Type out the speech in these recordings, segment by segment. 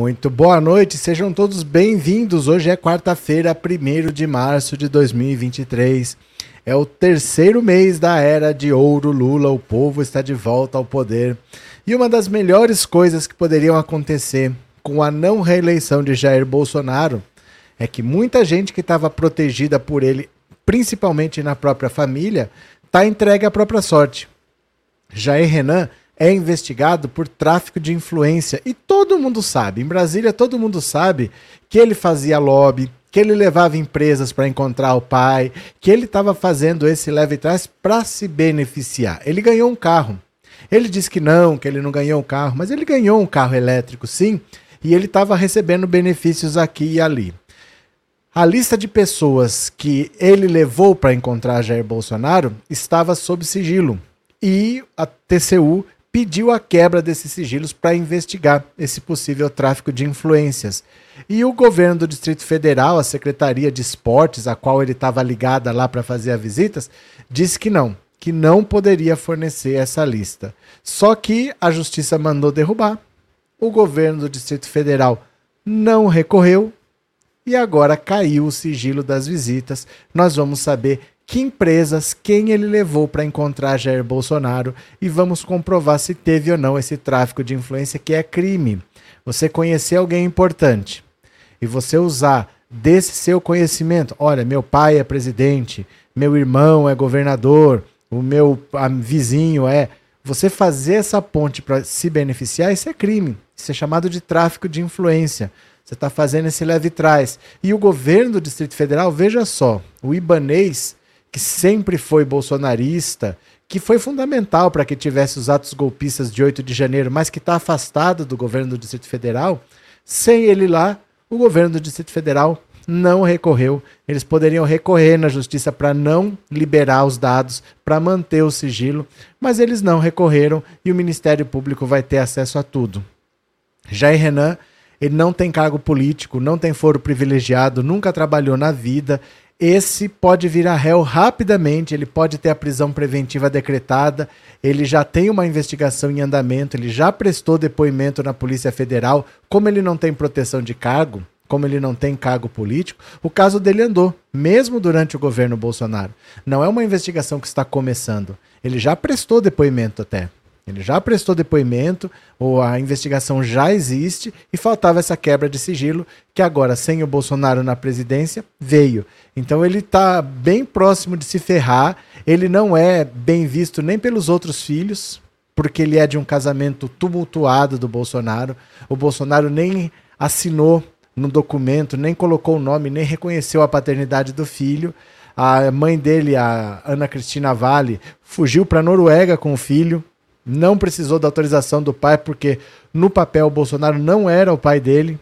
Muito boa noite, sejam todos bem-vindos. Hoje é quarta-feira, 1 de março de 2023. É o terceiro mês da era de ouro Lula, o povo está de volta ao poder. E uma das melhores coisas que poderiam acontecer com a não reeleição de Jair Bolsonaro é que muita gente que estava protegida por ele, principalmente na própria família, está entregue à própria sorte. Jair Renan é investigado por tráfico de influência. E todo mundo sabe, em Brasília todo mundo sabe que ele fazia lobby, que ele levava empresas para encontrar o pai, que ele estava fazendo esse leve trás para se beneficiar. Ele ganhou um carro. Ele disse que não, que ele não ganhou um carro, mas ele ganhou um carro elétrico sim, e ele estava recebendo benefícios aqui e ali. A lista de pessoas que ele levou para encontrar Jair Bolsonaro estava sob sigilo. E a TCU pediu a quebra desses sigilos para investigar esse possível tráfico de influências. E o governo do Distrito Federal, a Secretaria de Esportes, a qual ele estava ligada lá para fazer as visitas, disse que não, que não poderia fornecer essa lista. Só que a justiça mandou derrubar. O governo do Distrito Federal não recorreu e agora caiu o sigilo das visitas. Nós vamos saber que empresas, quem ele levou para encontrar Jair Bolsonaro e vamos comprovar se teve ou não esse tráfico de influência que é crime. Você conhecer alguém importante e você usar desse seu conhecimento, olha, meu pai é presidente, meu irmão é governador, o meu vizinho é, você fazer essa ponte para se beneficiar, isso é crime. Isso é chamado de tráfico de influência. Você está fazendo esse leve trás. E o governo do Distrito Federal, veja só, o Ibanês que sempre foi bolsonarista, que foi fundamental para que tivesse os atos golpistas de 8 de janeiro, mas que está afastado do governo do Distrito Federal, sem ele lá, o governo do Distrito Federal não recorreu. Eles poderiam recorrer na justiça para não liberar os dados, para manter o sigilo, mas eles não recorreram e o Ministério Público vai ter acesso a tudo. Jair Renan, ele não tem cargo político, não tem foro privilegiado, nunca trabalhou na vida, esse pode virar réu rapidamente, ele pode ter a prisão preventiva decretada, ele já tem uma investigação em andamento, ele já prestou depoimento na Polícia Federal, como ele não tem proteção de cargo, como ele não tem cargo político, o caso dele andou, mesmo durante o governo Bolsonaro. Não é uma investigação que está começando. Ele já prestou depoimento até. Ele já prestou depoimento, ou a investigação já existe, e faltava essa quebra de sigilo, que agora, sem o Bolsonaro na presidência, veio. Então ele está bem próximo de se ferrar. Ele não é bem visto nem pelos outros filhos, porque ele é de um casamento tumultuado do Bolsonaro. O Bolsonaro nem assinou no documento, nem colocou o nome, nem reconheceu a paternidade do filho. A mãe dele, a Ana Cristina Vale, fugiu para a Noruega com o filho não precisou da autorização do pai, porque no papel o Bolsonaro não era o pai dele.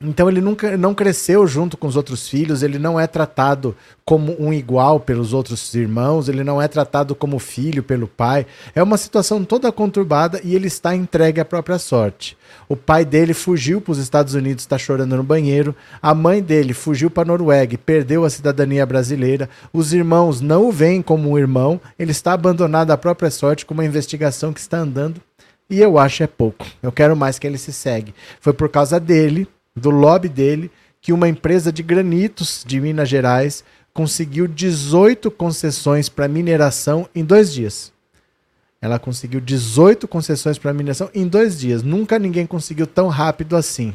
Então ele nunca não cresceu junto com os outros filhos, ele não é tratado como um igual pelos outros irmãos, ele não é tratado como filho pelo pai. É uma situação toda conturbada e ele está entregue à própria sorte. O pai dele fugiu para os Estados Unidos, está chorando no banheiro. A mãe dele fugiu para a Noruega perdeu a cidadania brasileira. Os irmãos não o veem como um irmão, ele está abandonado à própria sorte com uma investigação que está andando e eu acho é pouco. Eu quero mais que ele se segue. Foi por causa dele do lobby dele que uma empresa de granitos de Minas Gerais conseguiu 18 concessões para mineração em dois dias. Ela conseguiu 18 concessões para mineração em dois dias. Nunca ninguém conseguiu tão rápido assim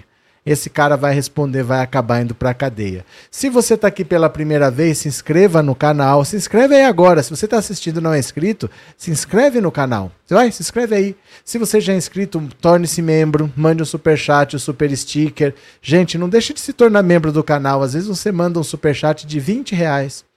esse cara vai responder, vai acabar indo para a cadeia. Se você está aqui pela primeira vez, se inscreva no canal. Se inscreve aí agora. Se você está assistindo e não é inscrito, se inscreve no canal. Vai? Se inscreve aí. Se você já é inscrito, torne-se membro, mande um super chat, um super sticker. Gente, não deixe de se tornar membro do canal. Às vezes você manda um super chat de 20 reais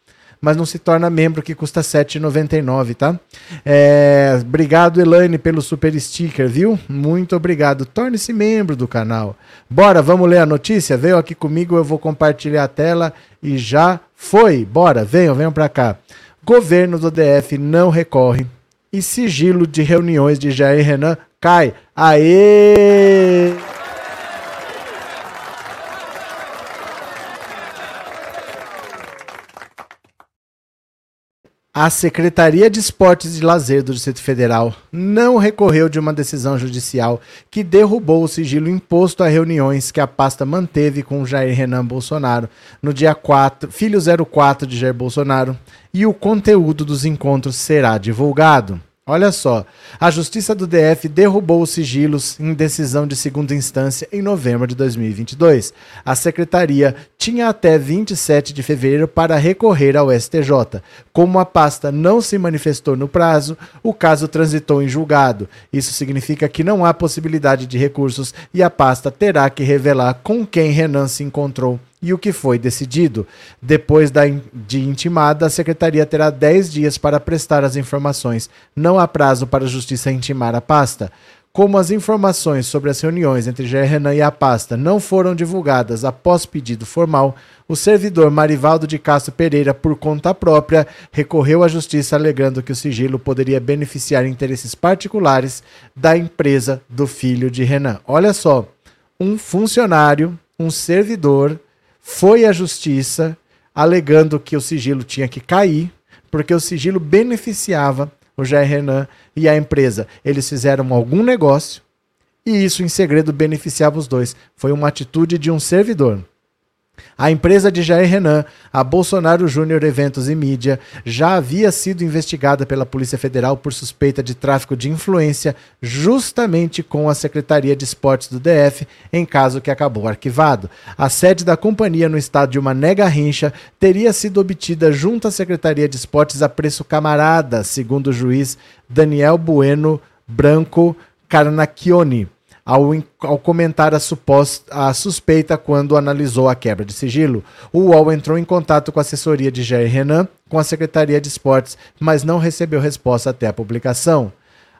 mas não se torna membro, que custa R$ 7,99, tá? É, obrigado, Elaine, pelo super sticker, viu? Muito obrigado. Torne-se membro do canal. Bora, vamos ler a notícia? Veio aqui comigo, eu vou compartilhar a tela e já foi. Bora, venham, venham para cá. Governo do DF não recorre e sigilo de reuniões de Jair Renan cai. Aê! A Secretaria de Esportes e Lazer do Distrito Federal não recorreu de uma decisão judicial que derrubou o sigilo imposto a reuniões que a pasta manteve com Jair Renan Bolsonaro no dia 4, filho 04 de Jair Bolsonaro, e o conteúdo dos encontros será divulgado. Olha só, a Justiça do DF derrubou os sigilos em decisão de segunda instância em novembro de 2022. A secretaria tinha até 27 de fevereiro para recorrer ao STJ. Como a pasta não se manifestou no prazo, o caso transitou em julgado. Isso significa que não há possibilidade de recursos e a pasta terá que revelar com quem Renan se encontrou e o que foi decidido. Depois da, de intimada, a secretaria terá 10 dias para prestar as informações. Não há prazo para a justiça intimar a pasta. Como as informações sobre as reuniões entre Jair Renan e a pasta não foram divulgadas após pedido formal, o servidor Marivaldo de Castro Pereira, por conta própria, recorreu à justiça alegando que o sigilo poderia beneficiar interesses particulares da empresa do filho de Renan. Olha só, um funcionário, um servidor, foi à justiça alegando que o sigilo tinha que cair, porque o sigilo beneficiava o Jair Renan e a empresa. Eles fizeram algum negócio e isso em segredo beneficiava os dois. Foi uma atitude de um servidor. A empresa de Jair Renan, a Bolsonaro Júnior Eventos e Mídia, já havia sido investigada pela Polícia Federal por suspeita de tráfico de influência, justamente com a Secretaria de Esportes do DF, em caso que acabou arquivado. A sede da companhia no estado de uma nega rincha teria sido obtida junto à Secretaria de Esportes a preço camarada, segundo o juiz Daniel Bueno Branco Carnacchioni ao, ao comentar a, suposta, a suspeita quando analisou a quebra de sigilo. O UOL entrou em contato com a assessoria de Jair Renan, com a Secretaria de Esportes, mas não recebeu resposta até a publicação.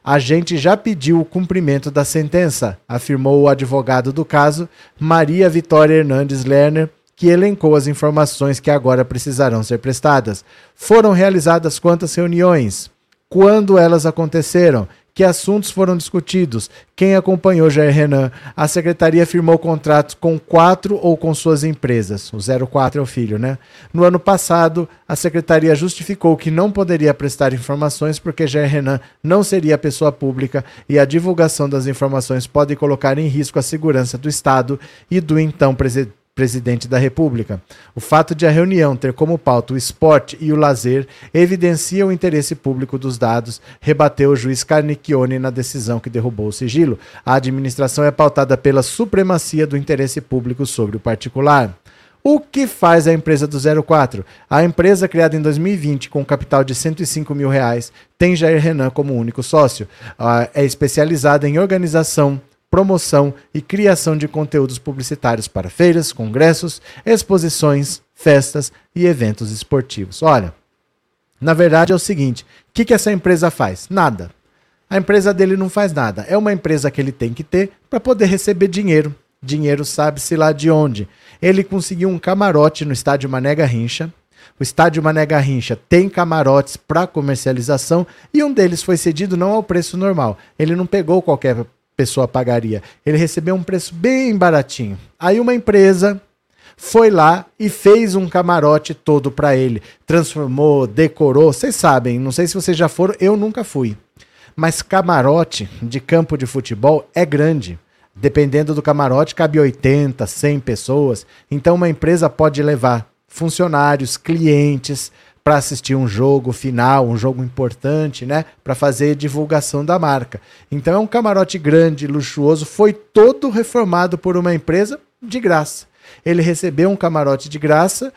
A gente já pediu o cumprimento da sentença, afirmou o advogado do caso, Maria Vitória Hernandes Lerner, que elencou as informações que agora precisarão ser prestadas. Foram realizadas quantas reuniões? Quando elas aconteceram? Que assuntos foram discutidos? Quem acompanhou Jair Renan? A secretaria firmou contratos com quatro ou com suas empresas. O 04 é o filho, né? No ano passado, a secretaria justificou que não poderia prestar informações porque Jair Renan não seria pessoa pública e a divulgação das informações pode colocar em risco a segurança do Estado e do então presidente presidente da República. O fato de a reunião ter como pauta o esporte e o lazer evidencia o interesse público dos dados, rebateu o juiz Carnicchione na decisão que derrubou o sigilo. A administração é pautada pela supremacia do interesse público sobre o particular. O que faz a empresa do 04? A empresa, criada em 2020 com um capital de 105 mil reais, tem Jair Renan como único sócio. Uh, é especializada em organização, promoção e criação de conteúdos publicitários para feiras, congressos, exposições, festas e eventos esportivos. Olha, na verdade é o seguinte: o que, que essa empresa faz? Nada. A empresa dele não faz nada. É uma empresa que ele tem que ter para poder receber dinheiro. Dinheiro sabe-se lá de onde. Ele conseguiu um camarote no estádio Mané Garrincha. O estádio Mané Garrincha tem camarotes para comercialização e um deles foi cedido não ao preço normal. Ele não pegou qualquer pessoa pagaria. Ele recebeu um preço bem baratinho. Aí uma empresa foi lá e fez um camarote todo para ele, transformou, decorou. Vocês sabem, não sei se vocês já foram, eu nunca fui. Mas camarote de campo de futebol é grande. Dependendo do camarote, cabe 80, 100 pessoas. Então uma empresa pode levar funcionários, clientes, para assistir um jogo final, um jogo importante, né? Para fazer divulgação da marca. Então é um camarote grande, luxuoso, foi todo reformado por uma empresa de graça. Ele recebeu um camarote de graça,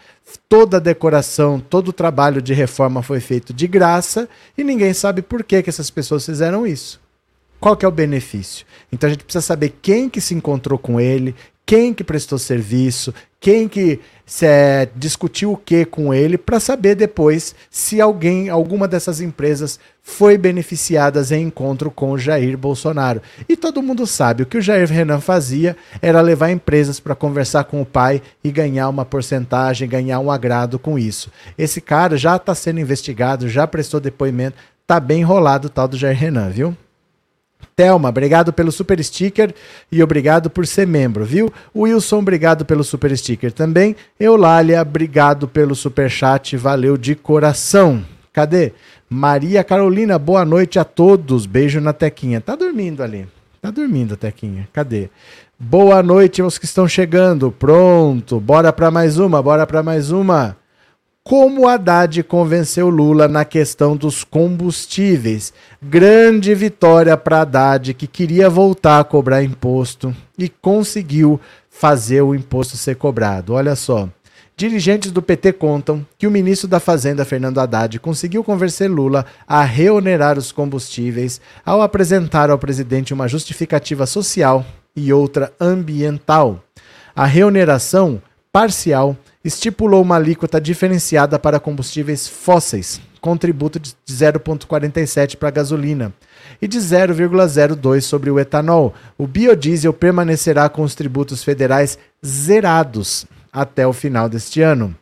toda a decoração, todo o trabalho de reforma foi feito de graça e ninguém sabe por que, que essas pessoas fizeram isso. Qual que é o benefício? Então a gente precisa saber quem que se encontrou com ele, quem que prestou serviço, quem que é, discutiu o que com ele, para saber depois se alguém, alguma dessas empresas foi beneficiada em encontro com o Jair Bolsonaro. E todo mundo sabe, o que o Jair Renan fazia era levar empresas para conversar com o pai e ganhar uma porcentagem, ganhar um agrado com isso. Esse cara já está sendo investigado, já prestou depoimento, tá bem enrolado o tal do Jair Renan, viu? Thelma, obrigado pelo super sticker e obrigado por ser membro, viu? Wilson, obrigado pelo super sticker também. Eulália, obrigado pelo super chat, valeu de coração. Cadê? Maria Carolina, boa noite a todos. Beijo na Tequinha. Tá dormindo ali. Tá dormindo, Tequinha. Cadê? Boa noite aos que estão chegando. Pronto. Bora para mais uma, bora para mais uma. Como Haddad convenceu Lula na questão dos combustíveis. Grande vitória para Haddad, que queria voltar a cobrar imposto e conseguiu fazer o imposto ser cobrado. Olha só. Dirigentes do PT contam que o ministro da Fazenda, Fernando Haddad, conseguiu convencer Lula a reonerar os combustíveis ao apresentar ao presidente uma justificativa social e outra ambiental. A reoneração parcial estipulou uma alíquota diferenciada para combustíveis fósseis, com tributo de 0,47 para a gasolina e de 0,02 sobre o etanol. O biodiesel permanecerá com os tributos federais zerados até o final deste ano.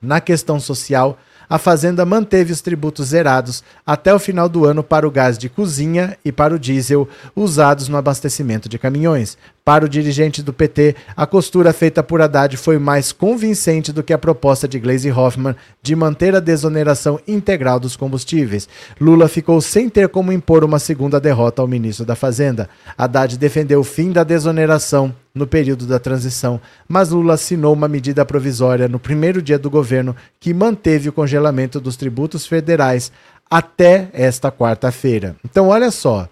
Na questão social, a Fazenda manteve os tributos zerados até o final do ano para o gás de cozinha e para o diesel usados no abastecimento de caminhões. Para o dirigente do PT, a costura feita por Haddad foi mais convincente do que a proposta de Gleisi Hoffmann de manter a desoneração integral dos combustíveis. Lula ficou sem ter como impor uma segunda derrota ao ministro da Fazenda. Haddad defendeu o fim da desoneração no período da transição, mas Lula assinou uma medida provisória no primeiro dia do governo que manteve o congelamento dos tributos federais até esta quarta-feira. Então, olha só,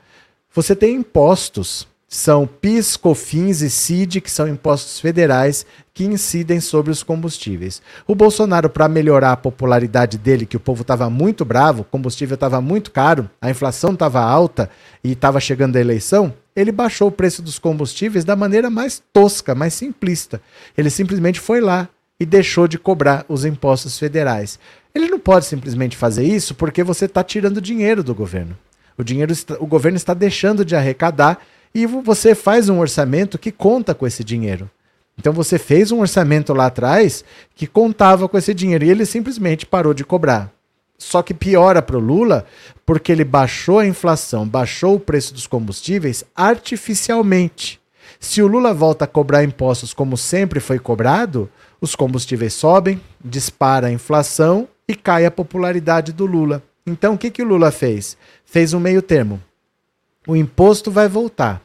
você tem impostos são PIS, COFINS e CID, que são impostos federais que incidem sobre os combustíveis. O Bolsonaro, para melhorar a popularidade dele, que o povo estava muito bravo, o combustível estava muito caro, a inflação estava alta e estava chegando a eleição, ele baixou o preço dos combustíveis da maneira mais tosca, mais simplista. Ele simplesmente foi lá e deixou de cobrar os impostos federais. Ele não pode simplesmente fazer isso porque você está tirando dinheiro do governo. O dinheiro, o governo está deixando de arrecadar e você faz um orçamento que conta com esse dinheiro. Então você fez um orçamento lá atrás que contava com esse dinheiro e ele simplesmente parou de cobrar. Só que piora para o Lula porque ele baixou a inflação, baixou o preço dos combustíveis artificialmente. Se o Lula volta a cobrar impostos como sempre foi cobrado, os combustíveis sobem, dispara a inflação e cai a popularidade do Lula. Então o que, que o Lula fez? Fez um meio termo. O imposto vai voltar,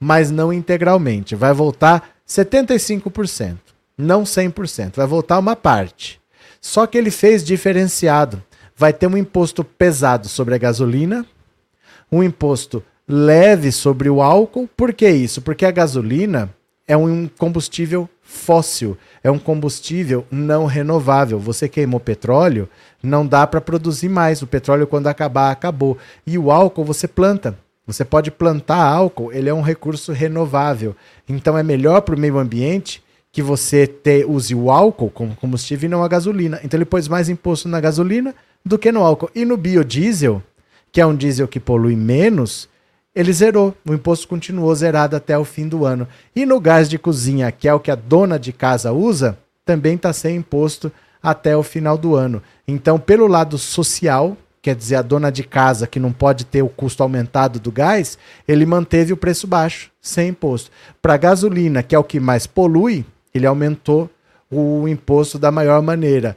mas não integralmente. Vai voltar 75%, não 100%. Vai voltar uma parte. Só que ele fez diferenciado. Vai ter um imposto pesado sobre a gasolina, um imposto leve sobre o álcool. Por que isso? Porque a gasolina é um combustível fóssil, é um combustível não renovável. Você queimou petróleo, não dá para produzir mais. O petróleo, quando acabar, acabou. E o álcool você planta. Você pode plantar álcool, ele é um recurso renovável. Então é melhor para o meio ambiente que você te, use o álcool como combustível e não a gasolina. Então ele pôs mais imposto na gasolina do que no álcool. E no biodiesel, que é um diesel que polui menos, ele zerou. O imposto continuou zerado até o fim do ano. E no gás de cozinha, que é o que a dona de casa usa, também está sem imposto até o final do ano. Então, pelo lado social, quer dizer, a dona de casa que não pode ter o custo aumentado do gás, ele manteve o preço baixo, sem imposto. Para gasolina, que é o que mais polui, ele aumentou o imposto da maior maneira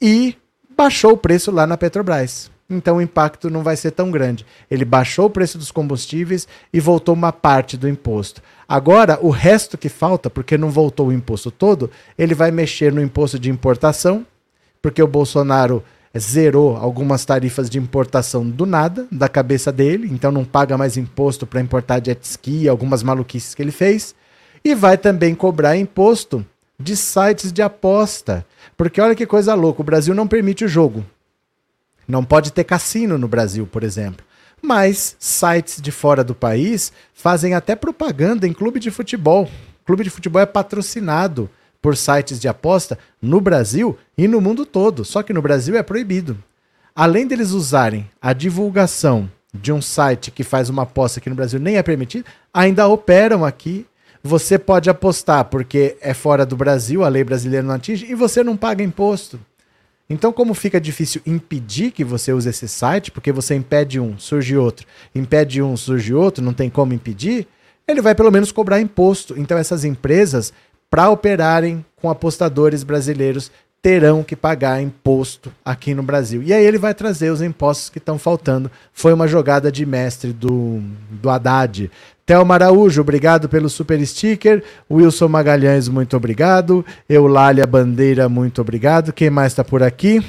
e baixou o preço lá na Petrobras. Então o impacto não vai ser tão grande. Ele baixou o preço dos combustíveis e voltou uma parte do imposto. Agora, o resto que falta, porque não voltou o imposto todo, ele vai mexer no imposto de importação, porque o Bolsonaro zerou algumas tarifas de importação do nada, da cabeça dele, então não paga mais imposto para importar jet ski, algumas maluquices que ele fez, e vai também cobrar imposto de sites de aposta. Porque olha que coisa louca, o Brasil não permite o jogo. Não pode ter cassino no Brasil, por exemplo. Mas sites de fora do país fazem até propaganda em clube de futebol. Clube de futebol é patrocinado por sites de aposta no Brasil e no mundo todo. Só que no Brasil é proibido. Além deles usarem a divulgação de um site que faz uma aposta que no Brasil nem é permitido, ainda operam aqui. Você pode apostar porque é fora do Brasil, a lei brasileira não atinge, e você não paga imposto. Então, como fica difícil impedir que você use esse site, porque você impede um, surge outro, impede um, surge outro, não tem como impedir, ele vai pelo menos cobrar imposto. Então, essas empresas para operarem com apostadores brasileiros terão que pagar imposto aqui no Brasil. E aí ele vai trazer os impostos que estão faltando. Foi uma jogada de mestre do, do Haddad. Thelma Araújo, obrigado pelo super sticker. Wilson Magalhães, muito obrigado. Eulália Bandeira, muito obrigado. Quem mais está por aqui?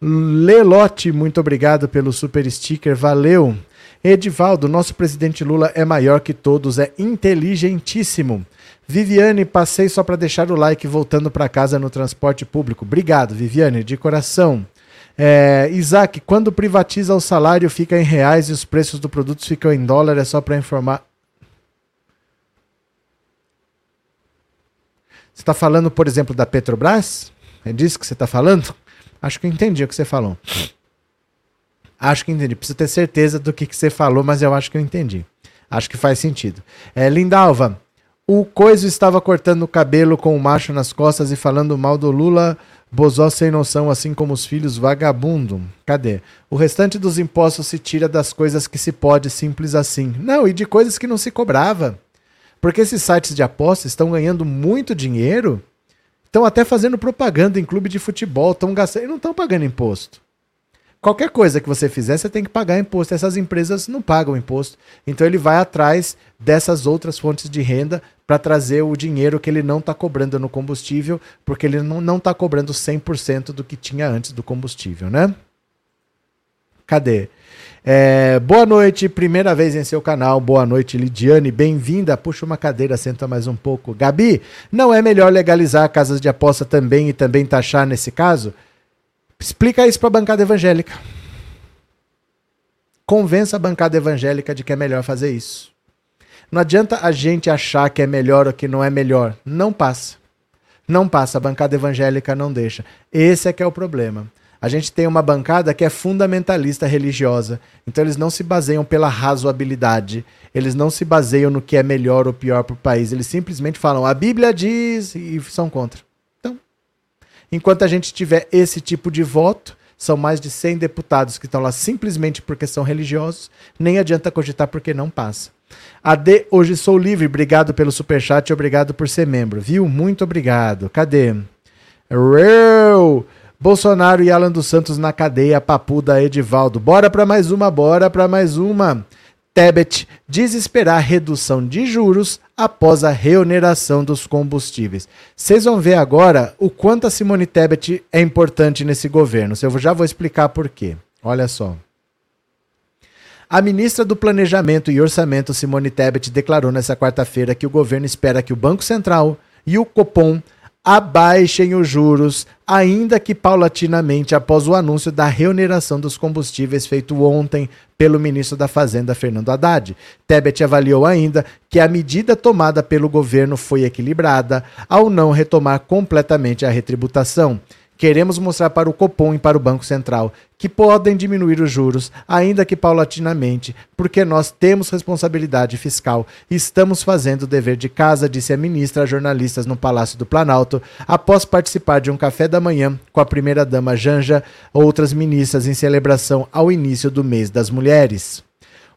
Lelote, muito obrigado pelo super sticker. Valeu. Edivaldo, nosso presidente Lula é maior que todos, é inteligentíssimo. Viviane, passei só para deixar o like voltando para casa no transporte público. Obrigado, Viviane, de coração. É, Isaac, quando privatiza o salário fica em reais e os preços dos produtos ficam em dólar, é só para informar. Você está falando, por exemplo, da Petrobras? É disso que você está falando? Acho que eu entendi o que você falou. Acho que entendi. Preciso ter certeza do que, que você falou, mas eu acho que eu entendi. Acho que faz sentido. É, Lindalva, o Coiso estava cortando o cabelo com o macho nas costas e falando mal do Lula, bozó sem noção, assim como os filhos vagabundo. Cadê? O restante dos impostos se tira das coisas que se pode, simples assim. Não, e de coisas que não se cobrava. Porque esses sites de apostas estão ganhando muito dinheiro, estão até fazendo propaganda em clube de futebol, estão gastando e não estão pagando imposto. Qualquer coisa que você fizer, você tem que pagar imposto. Essas empresas não pagam imposto. Então ele vai atrás dessas outras fontes de renda para trazer o dinheiro que ele não está cobrando no combustível, porque ele não está cobrando 100% do que tinha antes do combustível, né? Cadê? É, boa noite, primeira vez em seu canal. Boa noite, Lidiane. Bem-vinda. Puxa uma cadeira, senta mais um pouco. Gabi, não é melhor legalizar casas de aposta também e também taxar nesse caso? Explica isso para a bancada evangélica. Convença a bancada evangélica de que é melhor fazer isso. Não adianta a gente achar que é melhor ou que não é melhor. Não passa. Não passa. A bancada evangélica não deixa. Esse é que é o problema. A gente tem uma bancada que é fundamentalista religiosa. Então eles não se baseiam pela razoabilidade. Eles não se baseiam no que é melhor ou pior para o país. Eles simplesmente falam, a Bíblia diz e são contra. Enquanto a gente tiver esse tipo de voto, são mais de 100 deputados que estão lá simplesmente porque são religiosos, nem adianta cogitar porque não passa. AD, hoje sou livre, obrigado pelo superchat e obrigado por ser membro, viu? Muito obrigado. Cadê? Real. Bolsonaro e Alan dos Santos na cadeia, papuda Edivaldo. Bora para mais uma, bora para mais uma. Tebet diz esperar redução de juros após a reoneração dos combustíveis. Vocês vão ver agora o quanto a Simone Tebet é importante nesse governo. Eu já vou explicar por quê. Olha só. A ministra do Planejamento e Orçamento, Simone Tebet, declarou nesta quarta-feira que o governo espera que o Banco Central e o Copom abaixem os juros, ainda que paulatinamente, após o anúncio da reoneração dos combustíveis feito ontem pelo ministro da Fazenda, Fernando Haddad. Tebet avaliou ainda que a medida tomada pelo governo foi equilibrada ao não retomar completamente a retributação. Queremos mostrar para o Copom e para o Banco Central que podem diminuir os juros, ainda que paulatinamente, porque nós temos responsabilidade fiscal e estamos fazendo o dever de casa, disse a ministra a jornalistas no Palácio do Planalto, após participar de um café da manhã com a primeira-dama Janja, outras ministras em celebração ao início do mês das mulheres.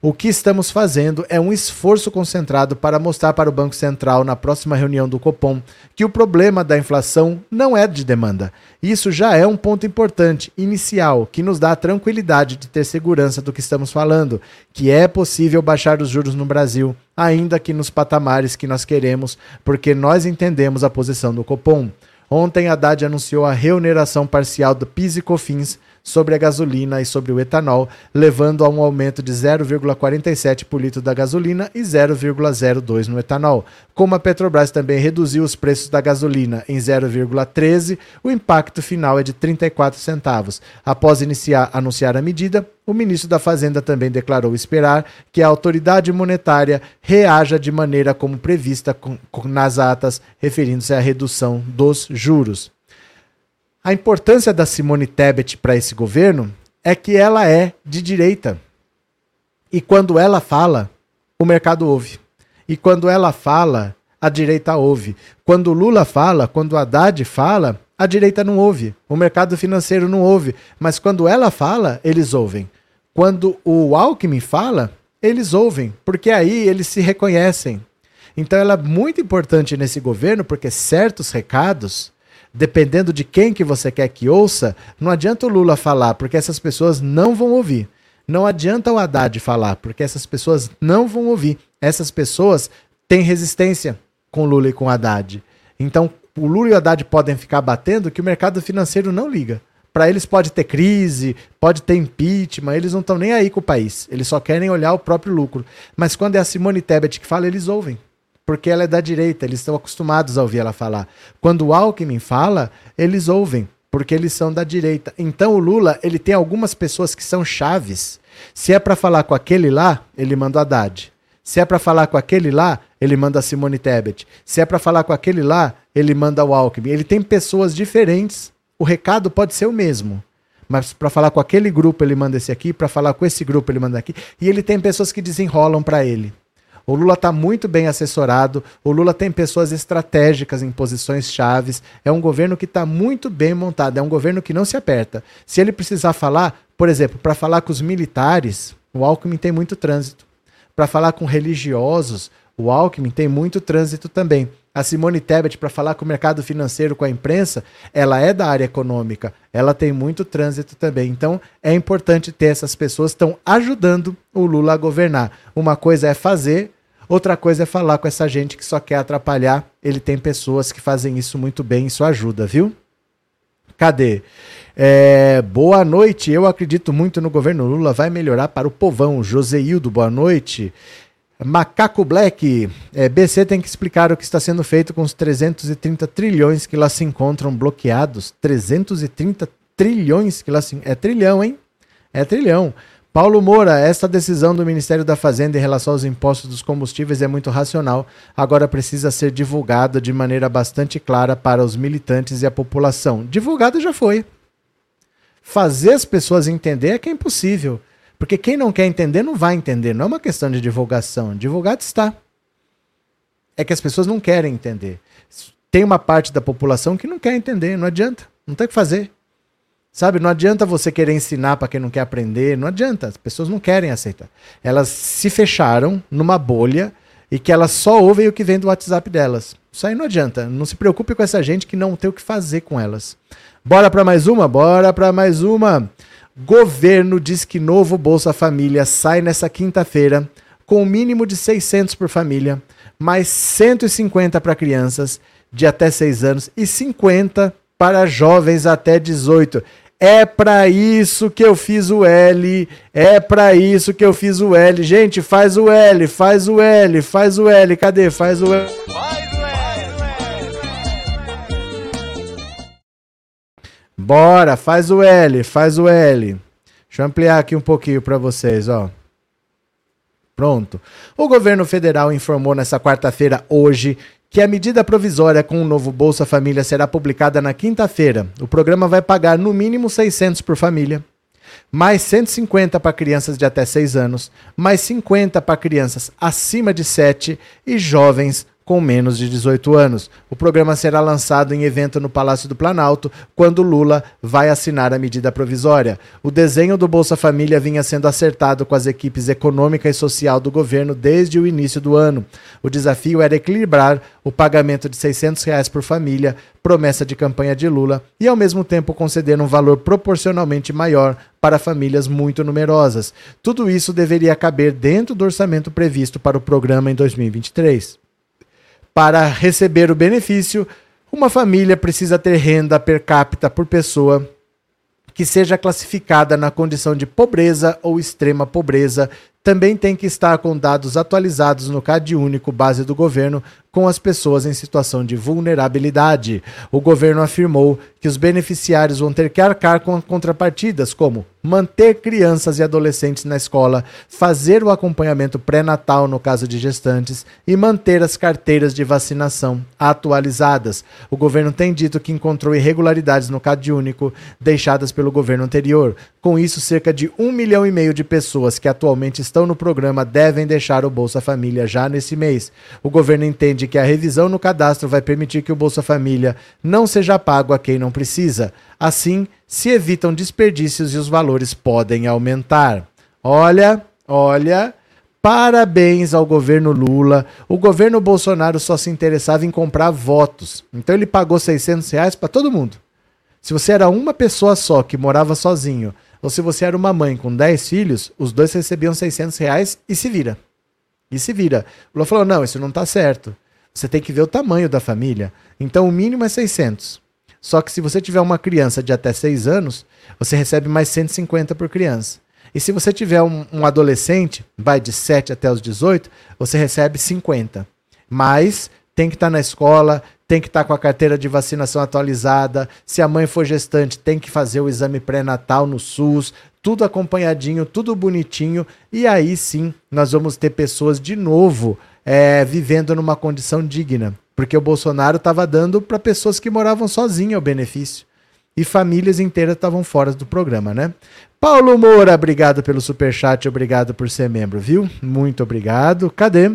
O que estamos fazendo é um esforço concentrado para mostrar para o Banco Central, na próxima reunião do Copom, que o problema da inflação não é de demanda. Isso já é um ponto importante, inicial, que nos dá a tranquilidade de ter segurança do que estamos falando, que é possível baixar os juros no Brasil, ainda que nos patamares que nós queremos, porque nós entendemos a posição do Copom. Ontem, Haddad anunciou a reoneração parcial do PIS e COFINS sobre a gasolina e sobre o etanol, levando a um aumento de 0,47 por litro da gasolina e 0,02 no etanol. Como a Petrobras também reduziu os preços da gasolina em 0,13, o impacto final é de 34 centavos. Após iniciar anunciar a medida, o ministro da Fazenda também declarou esperar que a autoridade monetária reaja de maneira como prevista nas atas, referindo-se à redução dos juros. A importância da Simone Tebet para esse governo é que ela é de direita. E quando ela fala, o mercado ouve. E quando ela fala, a direita ouve. Quando Lula fala, quando Haddad fala, a direita não ouve. O mercado financeiro não ouve. Mas quando ela fala, eles ouvem. Quando o Alckmin fala, eles ouvem. Porque aí eles se reconhecem. Então ela é muito importante nesse governo, porque certos recados dependendo de quem que você quer que ouça, não adianta o Lula falar, porque essas pessoas não vão ouvir. Não adianta o Haddad falar, porque essas pessoas não vão ouvir. Essas pessoas têm resistência com Lula e com Haddad. Então, o Lula e o Haddad podem ficar batendo que o mercado financeiro não liga. Para eles pode ter crise, pode ter impeachment, eles não estão nem aí com o país. Eles só querem olhar o próprio lucro. Mas quando é a Simone Tebet que fala, eles ouvem. Porque ela é da direita, eles estão acostumados a ouvir ela falar. Quando o Alckmin fala, eles ouvem, porque eles são da direita. Então o Lula, ele tem algumas pessoas que são chaves. Se é para falar com aquele lá, ele manda o Haddad. Se é para falar com aquele lá, ele manda a Simone Tebet. Se é para falar com aquele lá, ele manda o Alckmin. Ele tem pessoas diferentes o recado pode ser o mesmo. Mas para falar com aquele grupo ele manda esse aqui, para falar com esse grupo ele manda aqui. E ele tem pessoas que desenrolam para ele. O Lula está muito bem assessorado, o Lula tem pessoas estratégicas em posições chaves. É um governo que está muito bem montado, é um governo que não se aperta. Se ele precisar falar, por exemplo, para falar com os militares, o Alckmin tem muito trânsito. Para falar com religiosos, o Alckmin tem muito trânsito também. A Simone Tebet, para falar com o mercado financeiro, com a imprensa, ela é da área econômica, ela tem muito trânsito também. Então, é importante ter essas pessoas que estão ajudando o Lula a governar. Uma coisa é fazer, outra coisa é falar com essa gente que só quer atrapalhar. Ele tem pessoas que fazem isso muito bem, isso ajuda, viu? Cadê? É, boa noite, eu acredito muito no governo Lula, vai melhorar para o povão. Joseildo, boa noite. Macaco Black, é, BC tem que explicar o que está sendo feito com os 330 trilhões que lá se encontram bloqueados. 330 trilhões que lá se. É trilhão, hein? É trilhão. Paulo Moura, esta decisão do Ministério da Fazenda em relação aos impostos dos combustíveis é muito racional. Agora precisa ser divulgada de maneira bastante clara para os militantes e a população. Divulgada já foi. Fazer as pessoas entender é que é impossível. Porque quem não quer entender não vai entender. Não é uma questão de divulgação. Divulgado está. É que as pessoas não querem entender. Tem uma parte da população que não quer entender. Não adianta. Não tem o que fazer. Sabe? Não adianta você querer ensinar para quem não quer aprender. Não adianta. As pessoas não querem aceitar. Elas se fecharam numa bolha e que elas só ouvem o que vem do WhatsApp delas. Isso aí não adianta. Não se preocupe com essa gente que não tem o que fazer com elas. Bora para mais uma? Bora para mais uma. Governo diz que novo Bolsa Família sai nessa quinta-feira com um mínimo de 600 por família, mais 150 para crianças de até 6 anos e 50 para jovens até 18. É para isso que eu fiz o L, é para isso que eu fiz o L. Gente, faz o L, faz o L, faz o L. Cadê? Faz o L. Bora, faz o L, faz o L. Deixa eu ampliar aqui um pouquinho para vocês, ó. Pronto. O governo federal informou nessa quarta-feira, hoje, que a medida provisória com o novo Bolsa Família será publicada na quinta-feira. O programa vai pagar no mínimo 600 por família, mais 150 para crianças de até 6 anos, mais 50 para crianças acima de 7 e jovens com menos de 18 anos. O programa será lançado em evento no Palácio do Planalto, quando Lula vai assinar a medida provisória. O desenho do Bolsa Família vinha sendo acertado com as equipes econômica e social do governo desde o início do ano. O desafio era equilibrar o pagamento de 600 reais por família, promessa de campanha de Lula, e ao mesmo tempo conceder um valor proporcionalmente maior para famílias muito numerosas. Tudo isso deveria caber dentro do orçamento previsto para o programa em 2023. Para receber o benefício, uma família precisa ter renda per capita por pessoa que seja classificada na condição de pobreza ou extrema pobreza. Também tem que estar com dados atualizados no CAD único base do governo com as pessoas em situação de vulnerabilidade. O governo afirmou que os beneficiários vão ter que arcar com contrapartidas como manter crianças e adolescentes na escola, fazer o acompanhamento pré-natal no caso de gestantes e manter as carteiras de vacinação atualizadas. O governo tem dito que encontrou irregularidades no CAD único deixadas pelo governo anterior. Com isso, cerca de um milhão e meio de pessoas que atualmente estão no programa devem deixar o Bolsa Família já nesse mês. O governo entende que a revisão no cadastro vai permitir que o Bolsa Família não seja pago a quem não precisa. Assim, se evitam desperdícios e os valores podem aumentar. Olha, olha, Parabéns ao governo Lula. O governo Bolsonaro só se interessava em comprar votos. Então ele pagou 600 reais para todo mundo. Se você era uma pessoa só que morava sozinho, ou se você era uma mãe com 10 filhos, os dois recebiam 600 reais e se vira. E se vira. O Lula falou: não, isso não está certo. Você tem que ver o tamanho da família. Então o mínimo é 600. Só que se você tiver uma criança de até 6 anos, você recebe mais 150 por criança. E se você tiver um, um adolescente, vai de 7 até os 18, você recebe 50. Mas tem que estar tá na escola, tem que estar tá com a carteira de vacinação atualizada. Se a mãe for gestante, tem que fazer o exame pré-natal no SUS, tudo acompanhadinho, tudo bonitinho. E aí sim nós vamos ter pessoas de novo é, vivendo numa condição digna. Porque o Bolsonaro estava dando para pessoas que moravam sozinhas o benefício. E famílias inteiras estavam fora do programa, né? Paulo Moura, obrigado pelo superchat, obrigado por ser membro, viu? Muito obrigado. Cadê?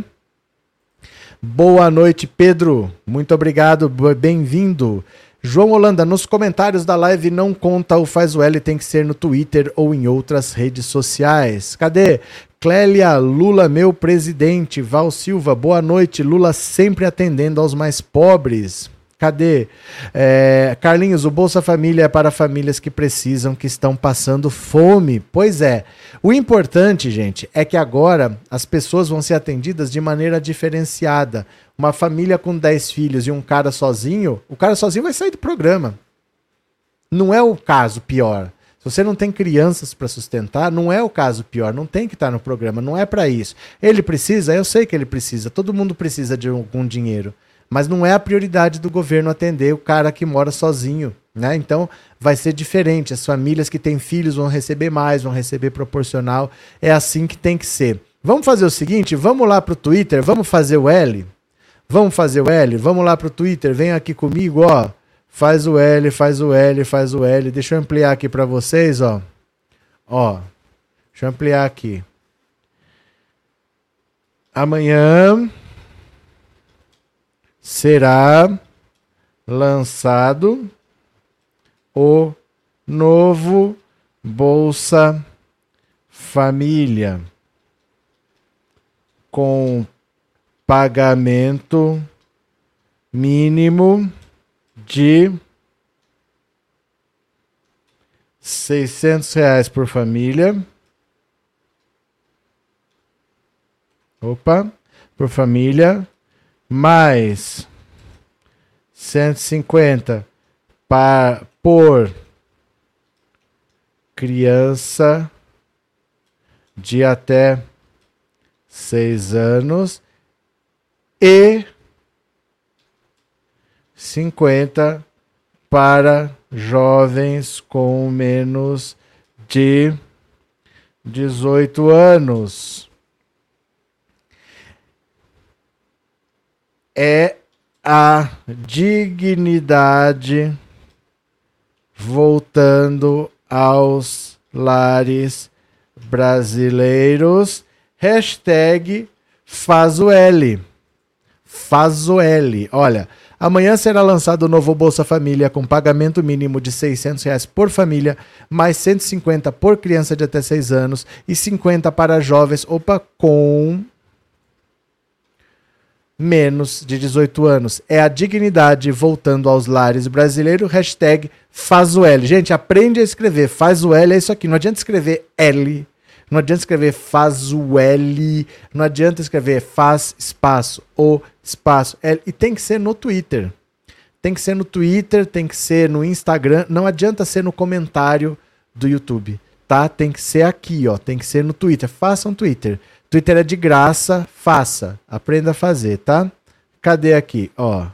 Boa noite, Pedro. Muito obrigado, bem-vindo. João Holanda, nos comentários da live não conta o faz o L, tem que ser no Twitter ou em outras redes sociais. Cadê? Clélia, Lula, meu presidente. Val Silva, boa noite. Lula sempre atendendo aos mais pobres. Cadê? É, Carlinhos, o Bolsa Família é para famílias que precisam, que estão passando fome. Pois é. O importante, gente, é que agora as pessoas vão ser atendidas de maneira diferenciada. Uma família com 10 filhos e um cara sozinho, o cara sozinho vai sair do programa. Não é o caso pior. Se você não tem crianças para sustentar, não é o caso pior, não tem que estar no programa, não é para isso. Ele precisa, eu sei que ele precisa, todo mundo precisa de algum dinheiro, mas não é a prioridade do governo atender o cara que mora sozinho, né? Então vai ser diferente. As famílias que têm filhos vão receber mais, vão receber proporcional. É assim que tem que ser. Vamos fazer o seguinte, vamos lá pro Twitter, vamos fazer o L. Vamos fazer o L? Vamos lá pro Twitter, vem aqui comigo, ó. Faz o L, faz o L, faz o L. Deixa eu ampliar aqui para vocês, ó. Ó. Deixa eu ampliar aqui. Amanhã será lançado o novo Bolsa Família com pagamento mínimo de seiscentos reais por família. Opa, por família, mais cento e cinquenta por criança de até seis anos e 50 para jovens com menos de 18 anos. É a dignidade voltando aos lares brasileiros. Hashtag faz o L. Faz o L. Olha, Amanhã será lançado o novo Bolsa Família com pagamento mínimo de 600 reais por família, mais 150 por criança de até 6 anos e 50 para jovens, opa, com menos de 18 anos. É a dignidade voltando aos lares brasileiros. Hashtag faz o L. Gente, aprende a escrever. Faz o L é isso aqui. Não adianta escrever L. Não adianta escrever faz o L. Não adianta escrever faz espaço ou espaço L. E tem que ser no Twitter. Tem que ser no Twitter, tem que ser no Instagram. Não adianta ser no comentário do YouTube, tá? Tem que ser aqui, ó. Tem que ser no Twitter. Faça um Twitter. Twitter é de graça, faça. Aprenda a fazer, tá? Cadê aqui? Ó.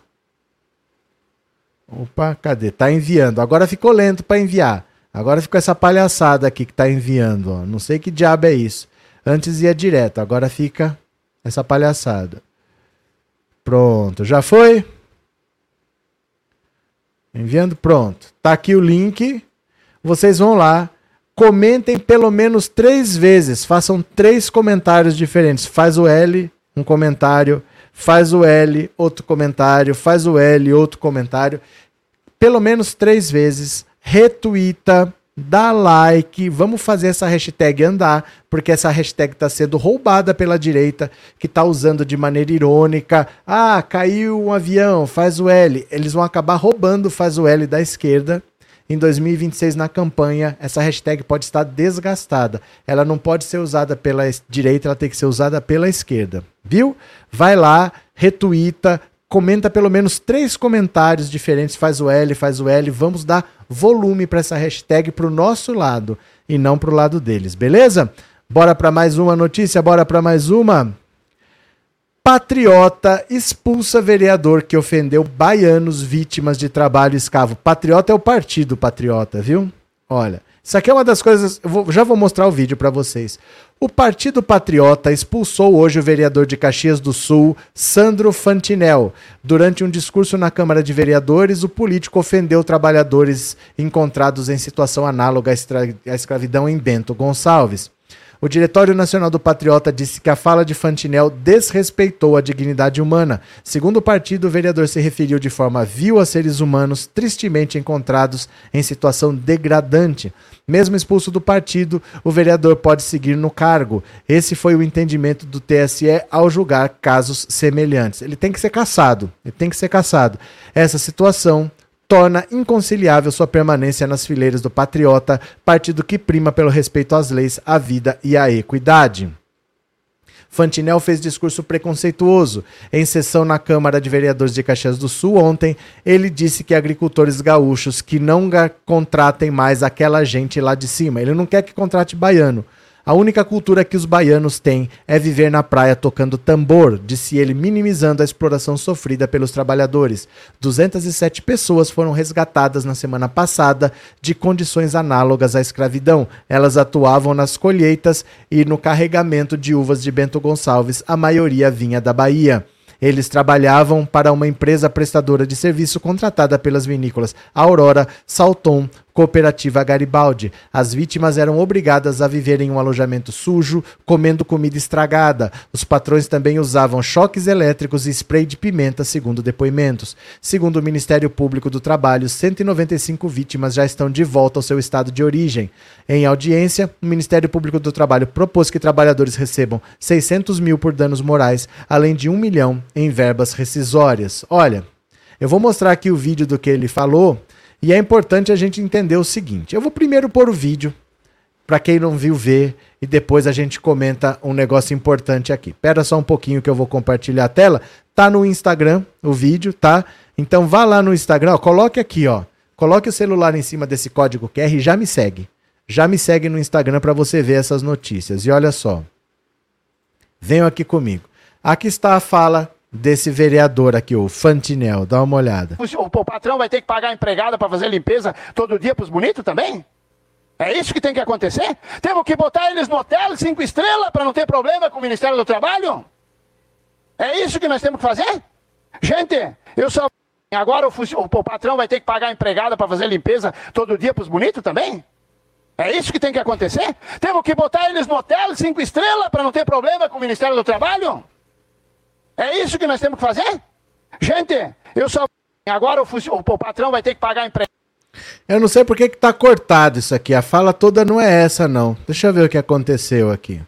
Opa, cadê? Tá enviando. Agora ficou lento para enviar. Agora ficou essa palhaçada aqui que tá enviando, ó. Não sei que diabo é isso. Antes ia direto, agora fica essa palhaçada. Pronto, já foi? Enviando, pronto. Tá aqui o link. Vocês vão lá, comentem pelo menos três vezes, façam três comentários diferentes. Faz o L, um comentário, faz o L, outro comentário, faz o L, outro comentário. Pelo menos três vezes, retuita dá like, vamos fazer essa hashtag andar, porque essa hashtag está sendo roubada pela direita, que está usando de maneira irônica. Ah, caiu um avião, faz o L. Eles vão acabar roubando faz o L da esquerda. Em 2026, na campanha, essa hashtag pode estar desgastada. Ela não pode ser usada pela direita, ela tem que ser usada pela esquerda. Viu? Vai lá, retuita, comenta pelo menos três comentários diferentes, faz o L, faz o L. Vamos dar volume para essa hashtag para o nosso lado e não para o lado deles, beleza? Bora para mais uma notícia, bora para mais uma. Patriota expulsa vereador que ofendeu baianos vítimas de trabalho escravo. Patriota é o partido Patriota, viu? Olha, isso aqui é uma das coisas. Vou, já vou mostrar o vídeo para vocês. O Partido Patriota expulsou hoje o vereador de Caxias do Sul, Sandro Fantinel. Durante um discurso na Câmara de Vereadores, o político ofendeu trabalhadores encontrados em situação análoga à escravidão em Bento Gonçalves. O Diretório Nacional do Patriota disse que a fala de Fantinel desrespeitou a dignidade humana. Segundo o partido, o vereador se referiu de forma vil a seres humanos tristemente encontrados em situação degradante. Mesmo expulso do partido, o vereador pode seguir no cargo. Esse foi o entendimento do TSE ao julgar casos semelhantes. Ele tem que ser caçado. Ele tem que ser caçado. Essa situação torna inconciliável sua permanência nas fileiras do Patriota, partido que prima pelo respeito às leis, à vida e à equidade. Fantinel fez discurso preconceituoso. Em sessão na Câmara de Vereadores de Caxias do Sul ontem, ele disse que agricultores gaúchos que não contratem mais aquela gente lá de cima. Ele não quer que contrate baiano. A única cultura que os baianos têm é viver na praia tocando tambor, disse ele, minimizando a exploração sofrida pelos trabalhadores. 207 pessoas foram resgatadas na semana passada de condições análogas à escravidão. Elas atuavam nas colheitas e no carregamento de uvas de Bento Gonçalves, a maioria vinha da Bahia. Eles trabalhavam para uma empresa prestadora de serviço contratada pelas vinícolas Aurora, Salton, Cooperativa Garibaldi. As vítimas eram obrigadas a viver em um alojamento sujo, comendo comida estragada. Os patrões também usavam choques elétricos e spray de pimenta, segundo depoimentos. Segundo o Ministério Público do Trabalho, 195 vítimas já estão de volta ao seu estado de origem. Em audiência, o Ministério Público do Trabalho propôs que trabalhadores recebam 600 mil por danos morais, além de um milhão em verbas rescisórias. Olha, eu vou mostrar aqui o vídeo do que ele falou e é importante a gente entender o seguinte: eu vou primeiro pôr o vídeo, para quem não viu ver, e depois a gente comenta um negócio importante aqui. Espera só um pouquinho que eu vou compartilhar a tela. Tá no Instagram o vídeo, tá? Então vá lá no Instagram, ó, coloque aqui, ó. Coloque o celular em cima desse código QR e já me segue. Já me segue no Instagram para você ver essas notícias. E olha só. Venham aqui comigo. Aqui está a fala desse vereador aqui, o Fantinel. Dá uma olhada. O, o patrão vai ter que pagar a empregada para fazer limpeza todo dia para os bonitos também? É isso que tem que acontecer? Temos que botar eles no hotel cinco estrelas para não ter problema com o Ministério do Trabalho? É isso que nós temos que fazer? Gente, eu só. Agora o, o patrão vai ter que pagar a empregada para fazer limpeza todo dia para os bonitos também? É isso que tem que acontecer? Temos que botar eles no hotel cinco estrelas para não ter problema com o Ministério do Trabalho? É isso que nós temos que fazer? Gente, eu só. Agora o, o patrão vai ter que pagar emprego. Eu não sei por que, que tá cortado isso aqui. A fala toda não é essa, não. Deixa eu ver o que aconteceu aqui.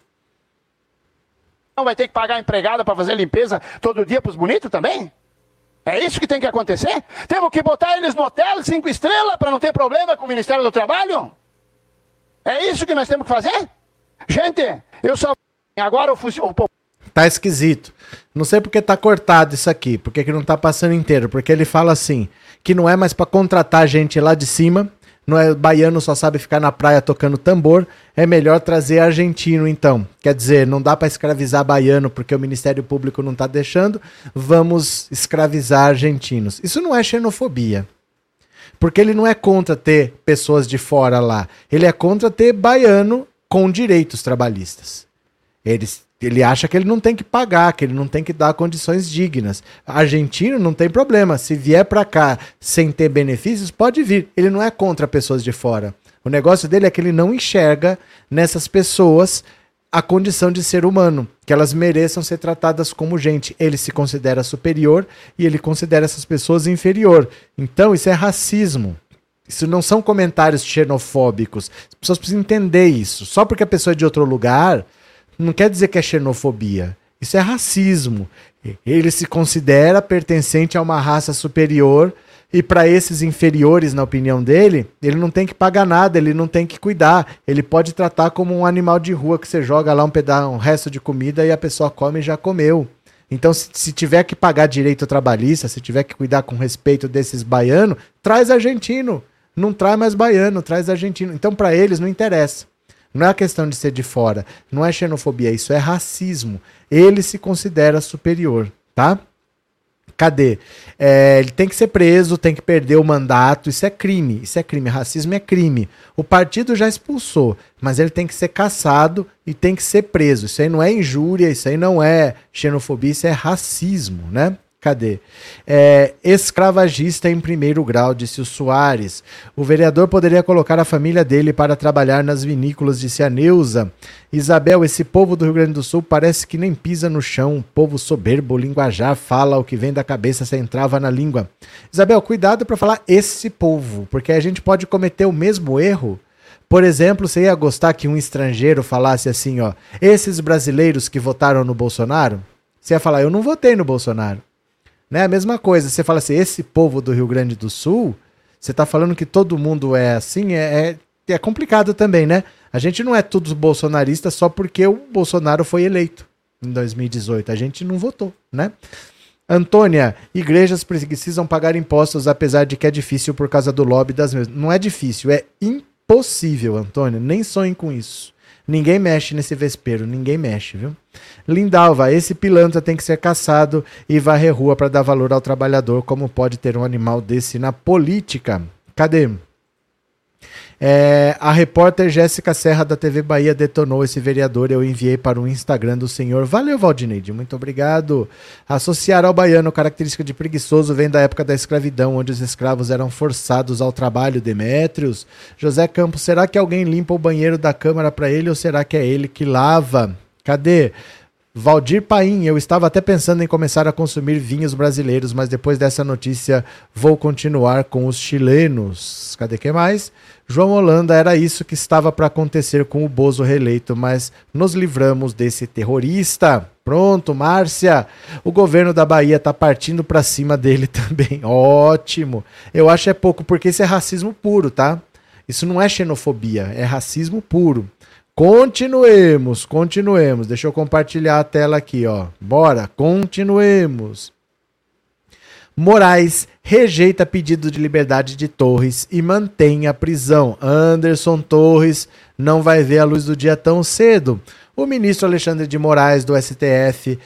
Não vai ter que pagar a empregada para fazer limpeza todo dia para os bonitos também? É isso que tem que acontecer? Temos que botar eles no hotel cinco estrelas para não ter problema com o Ministério do Trabalho? É isso que nós temos que fazer? Gente, eu só. Agora o, o Tá esquisito. Não sei porque tá cortado isso aqui, porque que não tá passando inteiro, porque ele fala assim, que não é mais para contratar gente lá de cima, não é baiano só sabe ficar na praia tocando tambor, é melhor trazer argentino então. Quer dizer, não dá para escravizar baiano porque o Ministério Público não tá deixando, vamos escravizar argentinos. Isso não é xenofobia. Porque ele não é contra ter pessoas de fora lá, ele é contra ter baiano com direitos trabalhistas. Eles ele acha que ele não tem que pagar, que ele não tem que dar condições dignas. Argentino não tem problema. Se vier para cá sem ter benefícios, pode vir. Ele não é contra pessoas de fora. O negócio dele é que ele não enxerga nessas pessoas a condição de ser humano, que elas mereçam ser tratadas como gente. Ele se considera superior e ele considera essas pessoas inferior. Então, isso é racismo. Isso não são comentários xenofóbicos. As pessoas precisam entender isso. Só porque a pessoa é de outro lugar, não quer dizer que é xenofobia. Isso é racismo. Ele se considera pertencente a uma raça superior e para esses inferiores, na opinião dele, ele não tem que pagar nada, ele não tem que cuidar. Ele pode tratar como um animal de rua que você joga lá um pedaço, um resto de comida e a pessoa come e já comeu. Então, se, se, tiver que pagar direito trabalhista, se tiver que cuidar com respeito desses baianos, traz argentino. Não traz mais baiano, traz argentino. Então, para eles, não interessa. Não é a questão de ser de fora. Não é xenofobia, isso é racismo. Ele se considera superior, tá? Cadê? É, ele tem que ser preso, tem que perder o mandato. Isso é crime. Isso é crime. Racismo é crime. O partido já expulsou, mas ele tem que ser caçado e tem que ser preso. Isso aí não é injúria, isso aí não é xenofobia, isso é racismo, né? Cadê? É, escravagista em primeiro grau, disse o Soares. O vereador poderia colocar a família dele para trabalhar nas vinícolas, disse a Neuza. Isabel, esse povo do Rio Grande do Sul parece que nem pisa no chão. Povo soberbo, linguajar, fala o que vem da cabeça sem trava na língua. Isabel, cuidado para falar esse povo, porque a gente pode cometer o mesmo erro. Por exemplo, você ia gostar que um estrangeiro falasse assim, ó, esses brasileiros que votaram no Bolsonaro? Você ia falar, eu não votei no Bolsonaro. Né? A mesma coisa, você fala assim, esse povo do Rio Grande do Sul, você está falando que todo mundo é assim, é, é, é, complicado também, né? A gente não é todos bolsonaristas só porque o Bolsonaro foi eleito em 2018. A gente não votou, né? Antônia, igrejas precisam pagar impostos, apesar de que é difícil por causa do lobby das mesmas. Não é difícil, é impossível, Antônia. Nem sonhe com isso. Ninguém mexe nesse vespeiro, ninguém mexe, viu? Lindalva, esse pilantra tem que ser caçado e varrer rua para dar valor ao trabalhador. Como pode ter um animal desse na política? Cadê? É, a repórter Jéssica Serra da TV Bahia detonou esse vereador. Eu enviei para o Instagram do senhor. Valeu, Valdineide. Muito obrigado. Associar ao baiano característica de preguiçoso vem da época da escravidão, onde os escravos eram forçados ao trabalho. Demétrios. José Campos, será que alguém limpa o banheiro da câmara para ele ou será que é ele que lava? Cadê? Valdir Paim, eu estava até pensando em começar a consumir vinhos brasileiros, mas depois dessa notícia vou continuar com os chilenos. Cadê que mais? João Holanda, era isso que estava para acontecer com o Bozo reeleito, mas nos livramos desse terrorista. Pronto, Márcia. O governo da Bahia está partindo para cima dele também. Ótimo. Eu acho é pouco, porque isso é racismo puro, tá? Isso não é xenofobia, é racismo puro. Continuemos, continuemos. Deixa eu compartilhar a tela aqui, ó. Bora, continuemos. Moraes rejeita pedido de liberdade de Torres e mantém a prisão. Anderson Torres não vai ver a luz do dia tão cedo. O ministro Alexandre de Moraes, do STF,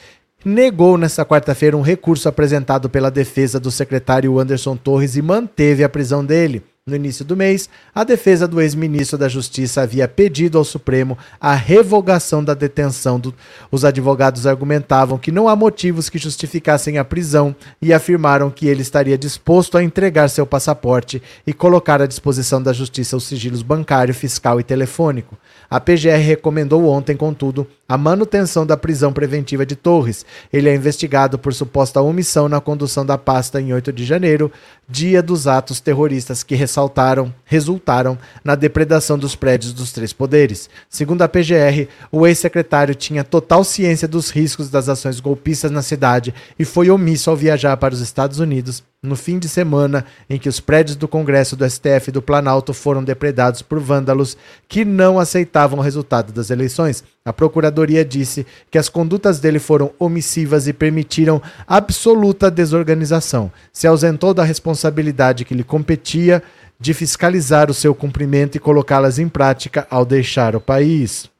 negou nesta quarta-feira um recurso apresentado pela defesa do secretário Anderson Torres e manteve a prisão dele. No início do mês, a defesa do ex-ministro da Justiça havia pedido ao Supremo a revogação da detenção. Do... Os advogados argumentavam que não há motivos que justificassem a prisão e afirmaram que ele estaria disposto a entregar seu passaporte e colocar à disposição da Justiça os sigilos bancário, fiscal e telefônico. A PGR recomendou ontem, contudo, a manutenção da prisão preventiva de Torres. Ele é investigado por suposta omissão na condução da pasta em 8 de janeiro, dia dos atos terroristas que ressaltaram, resultaram na depredação dos prédios dos três poderes. Segundo a PGR, o ex-secretário tinha total ciência dos riscos das ações golpistas na cidade e foi omisso ao viajar para os Estados Unidos no fim de semana em que os prédios do Congresso, do STF e do Planalto foram depredados por vândalos que não aceitavam o resultado das eleições. A Procuradoria disse que as condutas dele foram omissivas e permitiram absoluta desorganização. Se ausentou da responsabilidade que lhe competia de fiscalizar o seu cumprimento e colocá-las em prática ao deixar o país.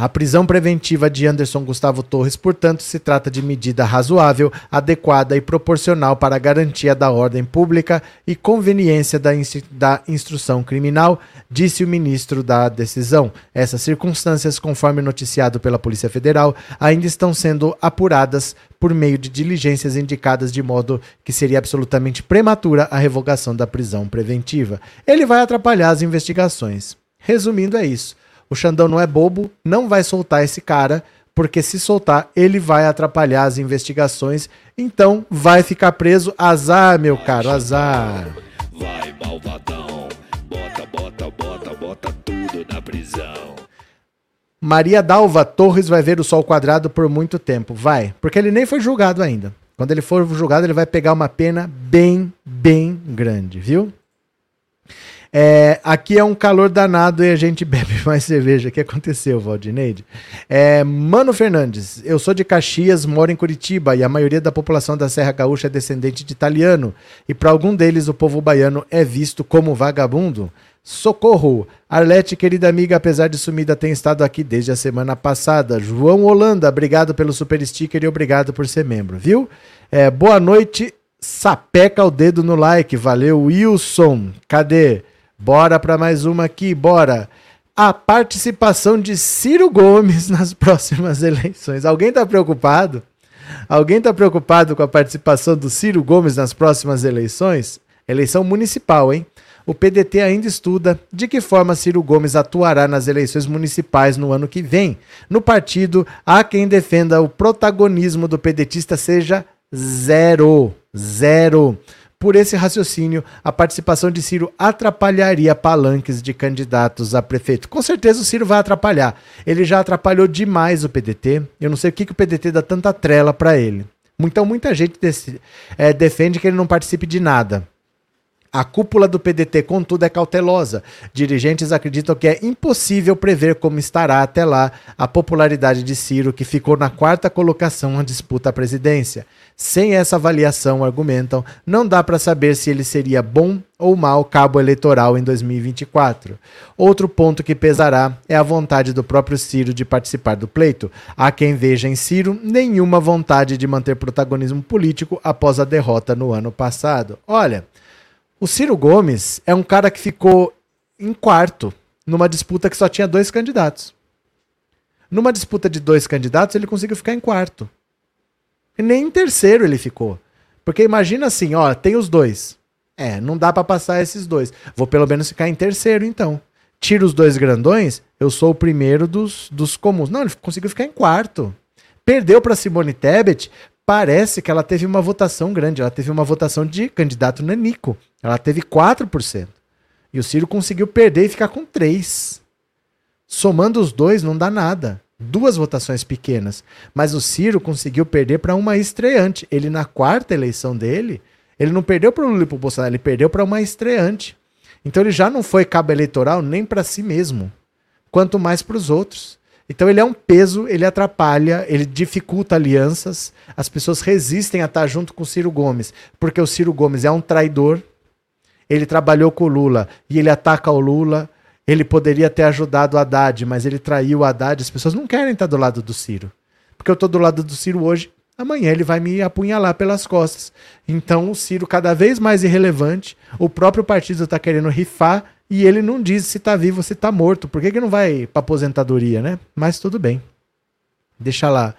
A prisão preventiva de Anderson Gustavo Torres, portanto, se trata de medida razoável, adequada e proporcional para a garantia da ordem pública e conveniência da, da instrução criminal, disse o ministro da decisão. Essas circunstâncias, conforme noticiado pela Polícia Federal, ainda estão sendo apuradas por meio de diligências indicadas de modo que seria absolutamente prematura a revogação da prisão preventiva. Ele vai atrapalhar as investigações. Resumindo, é isso. O Xandão não é bobo, não vai soltar esse cara, porque se soltar, ele vai atrapalhar as investigações. Então, vai ficar preso. Azar, meu caro, azar. vai malvadão. Bota, bota, bota, bota tudo na prisão. Maria Dalva Torres vai ver o sol quadrado por muito tempo. Vai, porque ele nem foi julgado ainda. Quando ele for julgado, ele vai pegar uma pena bem, bem grande, viu? É, aqui é um calor danado e a gente bebe mais cerveja. O que aconteceu, Valdineide? É, Mano Fernandes, eu sou de Caxias, moro em Curitiba e a maioria da população da Serra Gaúcha é descendente de italiano. E para algum deles, o povo baiano é visto como vagabundo. Socorro! Arlete, querida amiga, apesar de sumida, tem estado aqui desde a semana passada. João Holanda, obrigado pelo super sticker e obrigado por ser membro, viu? É, boa noite, sapeca o dedo no like, valeu, Wilson. Cadê? Bora para mais uma aqui, bora. A participação de Ciro Gomes nas próximas eleições. Alguém está preocupado? Alguém está preocupado com a participação do Ciro Gomes nas próximas eleições? Eleição municipal, hein? O PDT ainda estuda de que forma Ciro Gomes atuará nas eleições municipais no ano que vem. No partido, há quem defenda o protagonismo do pedetista seja zero. Zero. Por esse raciocínio, a participação de Ciro atrapalharia palanques de candidatos a prefeito. Com certeza o Ciro vai atrapalhar. Ele já atrapalhou demais o PDT. Eu não sei o que, que o PDT dá tanta trela para ele. Então muita gente é, defende que ele não participe de nada. A cúpula do PDT, contudo, é cautelosa. Dirigentes acreditam que é impossível prever como estará até lá a popularidade de Ciro, que ficou na quarta colocação na disputa à presidência. Sem essa avaliação, argumentam, não dá para saber se ele seria bom ou mau cabo eleitoral em 2024. Outro ponto que pesará é a vontade do próprio Ciro de participar do pleito. Há quem veja em Ciro nenhuma vontade de manter protagonismo político após a derrota no ano passado. Olha. O Ciro Gomes é um cara que ficou em quarto numa disputa que só tinha dois candidatos. Numa disputa de dois candidatos, ele conseguiu ficar em quarto. E nem em terceiro ele ficou. Porque imagina assim, ó, tem os dois. É, não dá para passar esses dois. Vou pelo menos ficar em terceiro, então. Tira os dois grandões, eu sou o primeiro dos, dos comuns. Não, ele conseguiu ficar em quarto. Perdeu para Simone Tebet parece que ela teve uma votação grande. Ela teve uma votação de candidato nanico. Ela teve 4%. E o Ciro conseguiu perder e ficar com 3%. Somando os dois, não dá nada. Duas votações pequenas. Mas o Ciro conseguiu perder para uma estreante. Ele, na quarta eleição dele, ele não perdeu para o Lula e para o Bolsonaro, ele perdeu para uma estreante. Então ele já não foi cabo eleitoral nem para si mesmo, quanto mais para os outros. Então ele é um peso, ele atrapalha, ele dificulta alianças. As pessoas resistem a estar junto com o Ciro Gomes, porque o Ciro Gomes é um traidor. Ele trabalhou com o Lula e ele ataca o Lula. Ele poderia ter ajudado o Haddad, mas ele traiu o Haddad. As pessoas não querem estar do lado do Ciro. Porque eu estou do lado do Ciro hoje, amanhã ele vai me apunhalar pelas costas. Então o Ciro cada vez mais irrelevante. O próprio partido está querendo rifar e ele não diz se tá vivo ou se tá morto. Por que, que não vai pra aposentadoria, né? Mas tudo bem. Deixa lá.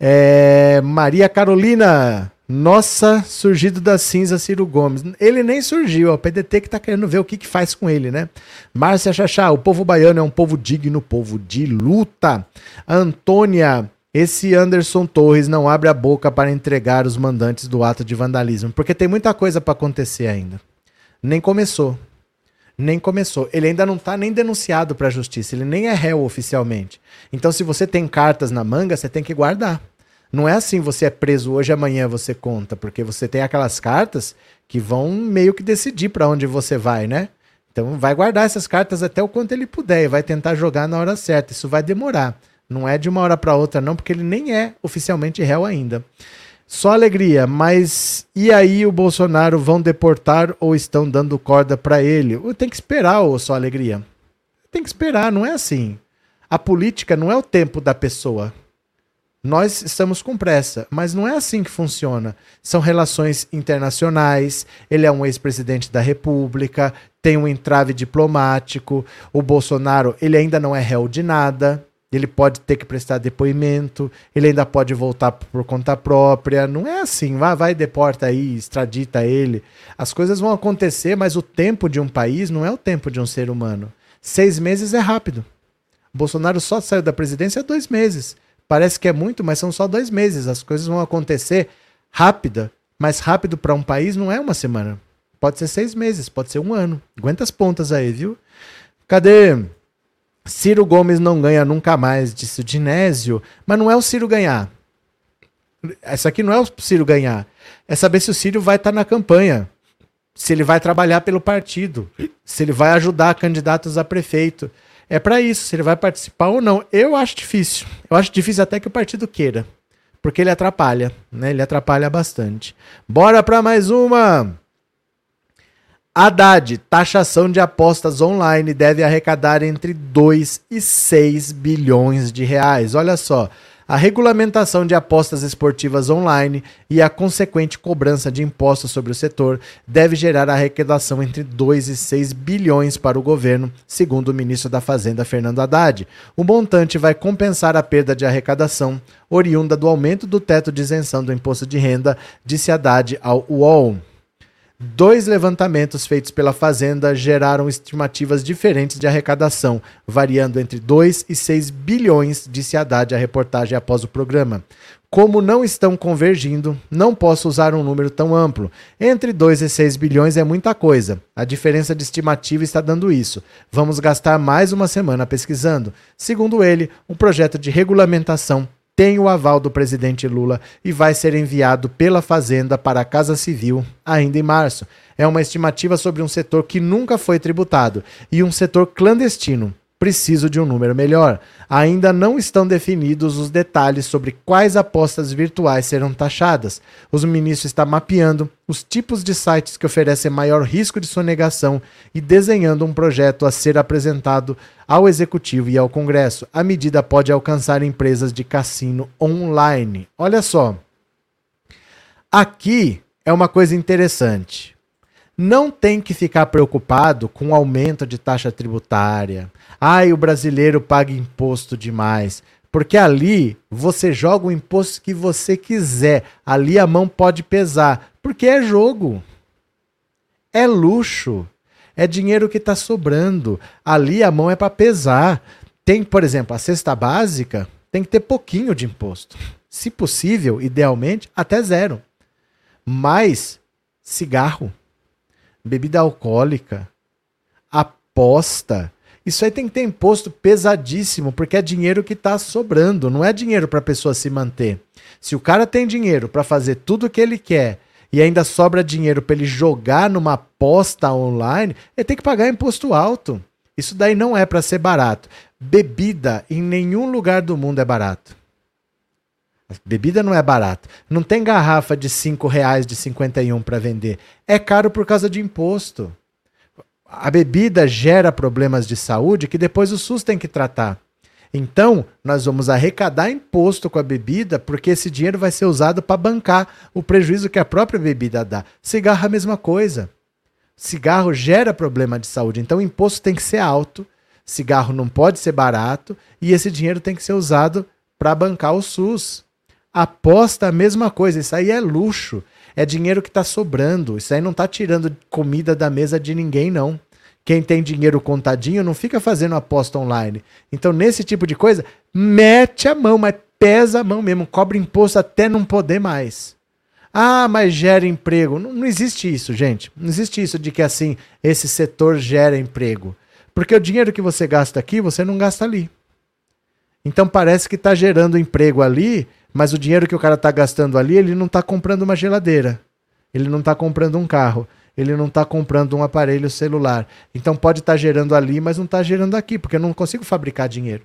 É, Maria Carolina. Nossa, surgido da cinza Ciro Gomes. Ele nem surgiu, é o PDT que tá querendo ver o que, que faz com ele, né? Márcia Chachá, o povo baiano é um povo digno, povo de luta. Antônia, esse Anderson Torres não abre a boca para entregar os mandantes do ato de vandalismo, porque tem muita coisa para acontecer ainda. Nem começou nem começou. Ele ainda não está nem denunciado para a justiça, ele nem é réu oficialmente. Então, se você tem cartas na manga, você tem que guardar. Não é assim, você é preso hoje, amanhã você conta, porque você tem aquelas cartas que vão meio que decidir para onde você vai, né? Então, vai guardar essas cartas até o quanto ele puder e vai tentar jogar na hora certa. Isso vai demorar. Não é de uma hora para outra, não, porque ele nem é oficialmente réu ainda. Só alegria, mas e aí o Bolsonaro vão deportar ou estão dando corda para ele? Tem que esperar, ou só alegria. Tem que esperar, não é assim. A política não é o tempo da pessoa. Nós estamos com pressa, mas não é assim que funciona. São relações internacionais, ele é um ex-presidente da República, tem um entrave diplomático, o Bolsonaro, ele ainda não é réu de nada, ele pode ter que prestar depoimento, ele ainda pode voltar por conta própria. Não é assim, vai, vai, deporta aí, extradita ele. As coisas vão acontecer, mas o tempo de um país não é o tempo de um ser humano. Seis meses é rápido. Bolsonaro só saiu da presidência há dois meses. Parece que é muito, mas são só dois meses. As coisas vão acontecer rápida, mas rápido para um país não é uma semana. Pode ser seis meses, pode ser um ano. Aguenta as pontas aí, viu? Cadê? Ciro Gomes não ganha nunca mais, disse o Dinésio. Mas não é o Ciro ganhar. Essa aqui não é o Ciro ganhar. É saber se o Ciro vai estar tá na campanha. Se ele vai trabalhar pelo partido. Se ele vai ajudar candidatos a prefeito. É para isso, se ele vai participar ou não. Eu acho difícil. Eu acho difícil até que o partido queira. Porque ele atrapalha, né? Ele atrapalha bastante. Bora para mais uma. Haddad, taxação de apostas online deve arrecadar entre 2 e 6 bilhões de reais. Olha só, a regulamentação de apostas esportivas online e a consequente cobrança de impostos sobre o setor deve gerar arrecadação entre 2 e 6 bilhões para o governo, segundo o ministro da Fazenda Fernando Haddad. O montante vai compensar a perda de arrecadação oriunda do aumento do teto de isenção do imposto de renda, disse Haddad ao UOL. Dois levantamentos feitos pela Fazenda geraram estimativas diferentes de arrecadação, variando entre 2 e 6 bilhões, disse Haddad à reportagem após o programa. Como não estão convergindo, não posso usar um número tão amplo. Entre 2 e 6 bilhões é muita coisa. A diferença de estimativa está dando isso. Vamos gastar mais uma semana pesquisando. Segundo ele, o projeto de regulamentação tem o aval do presidente Lula e vai ser enviado pela Fazenda para a Casa Civil ainda em março. É uma estimativa sobre um setor que nunca foi tributado e um setor clandestino. Preciso de um número melhor. Ainda não estão definidos os detalhes sobre quais apostas virtuais serão taxadas. O ministro está mapeando os tipos de sites que oferecem maior risco de sonegação e desenhando um projeto a ser apresentado ao executivo e ao Congresso. A medida pode alcançar empresas de cassino online. Olha só. Aqui é uma coisa interessante não tem que ficar preocupado com aumento de taxa tributária. Ai, o brasileiro paga imposto demais. Porque ali você joga o imposto que você quiser. Ali a mão pode pesar. Porque é jogo. É luxo. É dinheiro que está sobrando. Ali a mão é para pesar. Tem, por exemplo, a cesta básica tem que ter pouquinho de imposto. Se possível, idealmente, até zero. Mas cigarro bebida alcoólica, aposta. Isso aí tem que ter imposto pesadíssimo, porque é dinheiro que está sobrando, não é dinheiro para a pessoa se manter. Se o cara tem dinheiro para fazer tudo o que ele quer e ainda sobra dinheiro para ele jogar numa aposta online, ele tem que pagar imposto alto. Isso daí não é para ser barato. Bebida em nenhum lugar do mundo é barato. Bebida não é barato. Não tem garrafa de 5 reais de 51 para vender. É caro por causa de imposto. A bebida gera problemas de saúde que depois o SUS tem que tratar. Então, nós vamos arrecadar imposto com a bebida, porque esse dinheiro vai ser usado para bancar o prejuízo que a própria bebida dá. Cigarro é a mesma coisa. Cigarro gera problema de saúde, então o imposto tem que ser alto, cigarro não pode ser barato e esse dinheiro tem que ser usado para bancar o SUS. Aposta a mesma coisa, isso aí é luxo. É dinheiro que está sobrando. Isso aí não está tirando comida da mesa de ninguém, não. Quem tem dinheiro contadinho não fica fazendo aposta online. Então, nesse tipo de coisa, mete a mão, mas pesa a mão mesmo, cobra imposto até não poder mais. Ah, mas gera emprego. Não, não existe isso, gente. Não existe isso de que assim esse setor gera emprego. Porque o dinheiro que você gasta aqui, você não gasta ali. Então parece que está gerando emprego ali mas o dinheiro que o cara está gastando ali, ele não está comprando uma geladeira. Ele não está comprando um carro. Ele não está comprando um aparelho celular. Então pode estar tá gerando ali, mas não está gerando aqui, porque eu não consigo fabricar dinheiro.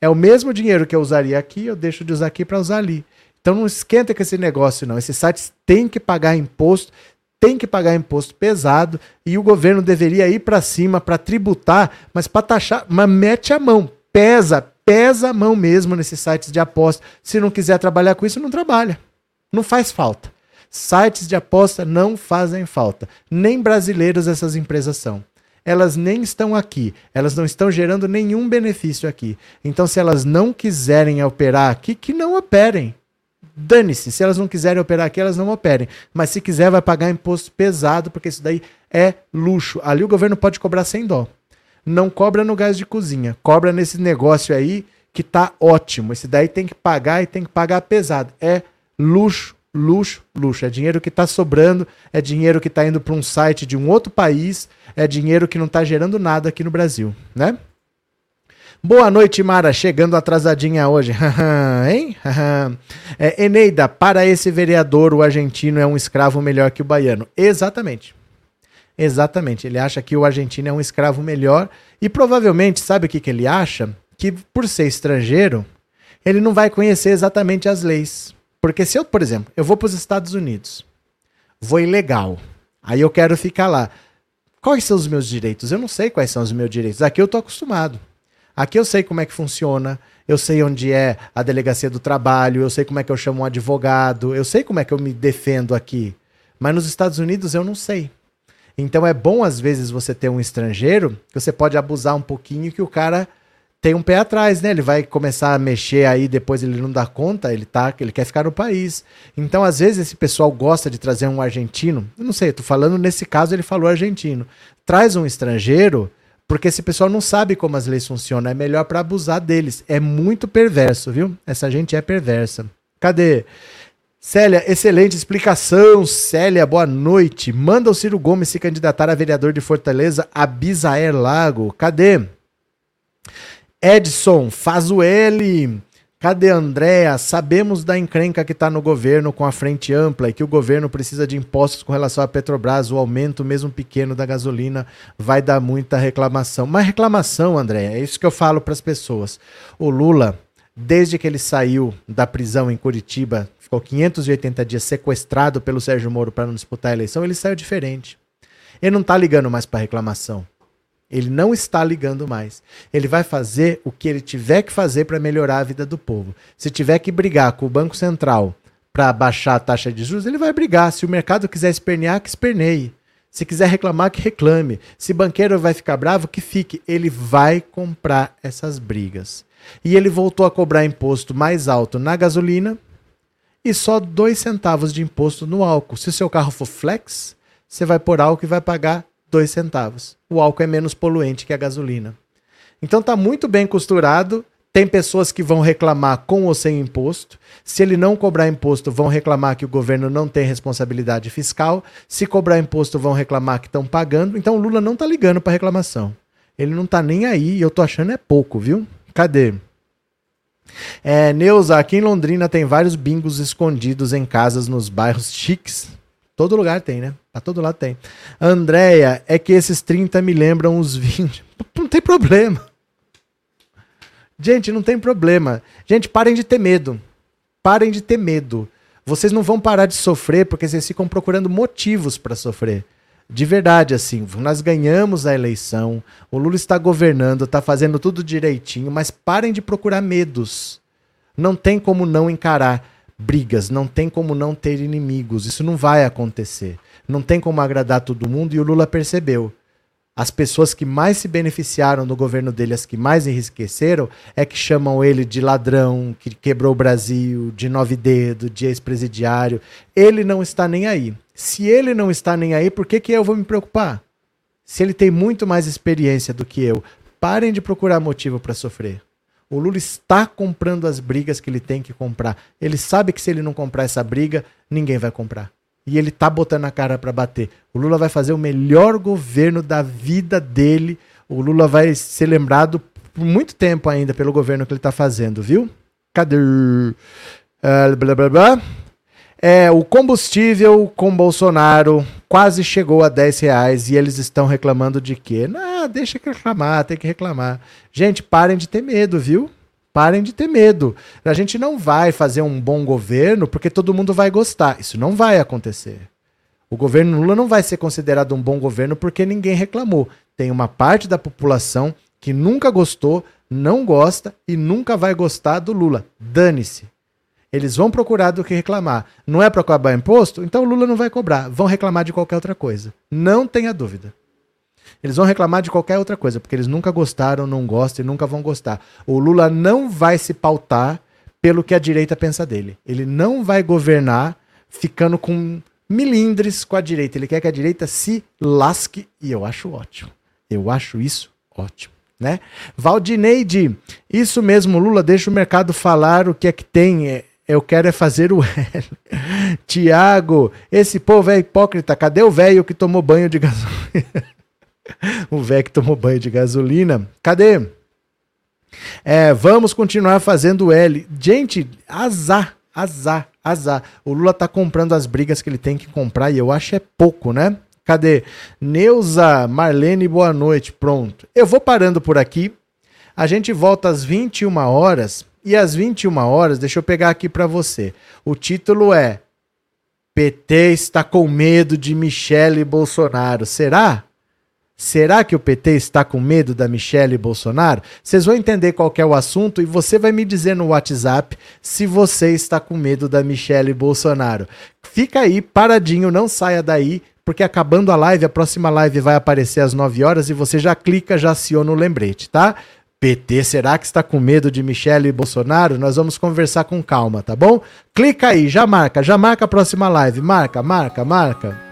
É o mesmo dinheiro que eu usaria aqui, eu deixo de usar aqui para usar ali. Então não esquenta com esse negócio, não. Esses sites têm que pagar imposto, tem que pagar imposto pesado e o governo deveria ir para cima para tributar, mas para taxar, mas mete a mão, pesa, pesa a mão mesmo nesses sites de aposta. Se não quiser trabalhar com isso, não trabalha. Não faz falta. Sites de aposta não fazem falta. Nem brasileiros essas empresas são. Elas nem estão aqui, elas não estão gerando nenhum benefício aqui. Então, se elas não quiserem operar aqui, que não operem. Dane-se, se elas não quiserem operar aqui, elas não operem. Mas se quiser, vai pagar imposto pesado, porque isso daí é luxo. Ali o governo pode cobrar sem dó não cobra no gás de cozinha, cobra nesse negócio aí que tá ótimo. Esse daí tem que pagar e tem que pagar pesado. É luxo luxo, luxo. É dinheiro que está sobrando, é dinheiro que está indo para um site de um outro país, é dinheiro que não está gerando nada aqui no Brasil, né? Boa noite, Mara. Chegando atrasadinha hoje. hein? é, Eneida, para esse vereador, o argentino é um escravo melhor que o baiano. Exatamente. Exatamente. Ele acha que o argentino é um escravo melhor. E provavelmente, sabe o que, que ele acha? Que por ser estrangeiro, ele não vai conhecer exatamente as leis. Porque se eu, por exemplo, eu vou para os Estados Unidos, vou ilegal, aí eu quero ficar lá. Quais são os meus direitos? Eu não sei quais são os meus direitos. Aqui eu tô acostumado. Aqui eu sei como é que funciona, eu sei onde é a delegacia do trabalho, eu sei como é que eu chamo um advogado, eu sei como é que eu me defendo aqui. Mas nos Estados Unidos eu não sei. Então é bom às vezes você ter um estrangeiro que você pode abusar um pouquinho que o cara tem um pé atrás, né? Ele vai começar a mexer aí, depois ele não dá conta, ele tá, ele quer ficar no país. Então, às vezes, esse pessoal gosta de trazer um argentino. Eu não sei, eu tô falando nesse caso, ele falou argentino. Traz um estrangeiro, porque esse pessoal não sabe como as leis funcionam. É melhor para abusar deles. É muito perverso, viu? Essa gente é perversa. Cadê? Célia, excelente explicação. Célia, boa noite. Manda o Ciro Gomes se candidatar a vereador de Fortaleza, Abisaer Lago. Cadê? Edson, faz o L. Cadê Andréa? Sabemos da encrenca que está no governo com a frente ampla e que o governo precisa de impostos com relação à Petrobras. O aumento, mesmo pequeno, da gasolina vai dar muita reclamação. Mas reclamação, Andréa, é isso que eu falo para as pessoas. O Lula, desde que ele saiu da prisão em Curitiba, ficou 580 dias sequestrado pelo Sérgio Moro para não disputar a eleição, ele saiu diferente. Ele não está ligando mais para reclamação. Ele não está ligando mais. Ele vai fazer o que ele tiver que fazer para melhorar a vida do povo. Se tiver que brigar com o Banco Central para baixar a taxa de juros, ele vai brigar. Se o mercado quiser espernear, que esperneie. Se quiser reclamar, que reclame. Se banqueiro vai ficar bravo, que fique. Ele vai comprar essas brigas. E ele voltou a cobrar imposto mais alto na gasolina e só dois centavos de imposto no álcool. Se o seu carro for flex, você vai por álcool e vai pagar dois centavos. O álcool é menos poluente que a gasolina. Então está muito bem costurado. Tem pessoas que vão reclamar com ou sem imposto. Se ele não cobrar imposto, vão reclamar que o governo não tem responsabilidade fiscal. Se cobrar imposto, vão reclamar que estão pagando. Então o Lula não está ligando para reclamação. Ele não está nem aí. Eu tô achando é pouco, viu? Cadê? É, Neuza, aqui em Londrina tem vários bingos escondidos em casas nos bairros chiques. Todo lugar tem, né? Pra todo lado tem. Andréia, é que esses 30 me lembram os 20. Não tem problema. Gente, não tem problema. Gente, parem de ter medo. Parem de ter medo. Vocês não vão parar de sofrer porque vocês ficam procurando motivos para sofrer. De verdade, assim, nós ganhamos a eleição, o Lula está governando, está fazendo tudo direitinho, mas parem de procurar medos. Não tem como não encarar brigas, não tem como não ter inimigos. Isso não vai acontecer. Não tem como agradar todo mundo e o Lula percebeu. As pessoas que mais se beneficiaram do governo dele, as que mais enriqueceram, é que chamam ele de ladrão, que quebrou o Brasil, de nove dedo, de ex-presidiário. Ele não está nem aí. Se ele não está nem aí, por que, que eu vou me preocupar? Se ele tem muito mais experiência do que eu, parem de procurar motivo para sofrer. O Lula está comprando as brigas que ele tem que comprar. Ele sabe que se ele não comprar essa briga, ninguém vai comprar. E ele tá botando a cara para bater. O Lula vai fazer o melhor governo da vida dele. O Lula vai ser lembrado por muito tempo ainda pelo governo que ele tá fazendo, viu? Cadê? Uh, blá, blá, blá. É, o combustível com Bolsonaro quase chegou a 10 reais e eles estão reclamando de quê? Não, deixa que reclamar, tem que reclamar. Gente, parem de ter medo, viu? Parem de ter medo. A gente não vai fazer um bom governo porque todo mundo vai gostar. Isso não vai acontecer. O governo Lula não vai ser considerado um bom governo porque ninguém reclamou. Tem uma parte da população que nunca gostou, não gosta e nunca vai gostar do Lula. Dane-se. Eles vão procurar do que reclamar. Não é para cobrar imposto? Então o Lula não vai cobrar. Vão reclamar de qualquer outra coisa. Não tenha dúvida. Eles vão reclamar de qualquer outra coisa, porque eles nunca gostaram, não gostam e nunca vão gostar. O Lula não vai se pautar pelo que a direita pensa dele. Ele não vai governar ficando com milindres com a direita. Ele quer que a direita se lasque e eu acho ótimo. Eu acho isso ótimo. Né? Valdineide, isso mesmo, Lula, deixa o mercado falar o que é que tem. É, eu quero é fazer o L. Tiago, esse povo é hipócrita. Cadê o velho que tomou banho de gasolina? O que tomou banho de gasolina. Cadê? É, vamos continuar fazendo L. Gente, azar, azar, azar. O Lula tá comprando as brigas que ele tem que comprar e eu acho é pouco, né? Cadê? Neuza, Marlene, boa noite. Pronto. Eu vou parando por aqui. A gente volta às 21 horas. E às 21 horas, deixa eu pegar aqui para você. O título é PT está com medo de Michele Bolsonaro. Será? Será que o PT está com medo da Michelle Bolsonaro? Vocês vão entender qual é o assunto e você vai me dizer no WhatsApp se você está com medo da Michelle Bolsonaro. Fica aí paradinho, não saia daí, porque acabando a live, a próxima live vai aparecer às 9 horas e você já clica, já aciona o lembrete, tá? PT, será que está com medo de Michele Bolsonaro? Nós vamos conversar com calma, tá bom? Clica aí, já marca, já marca a próxima live. Marca, marca, marca.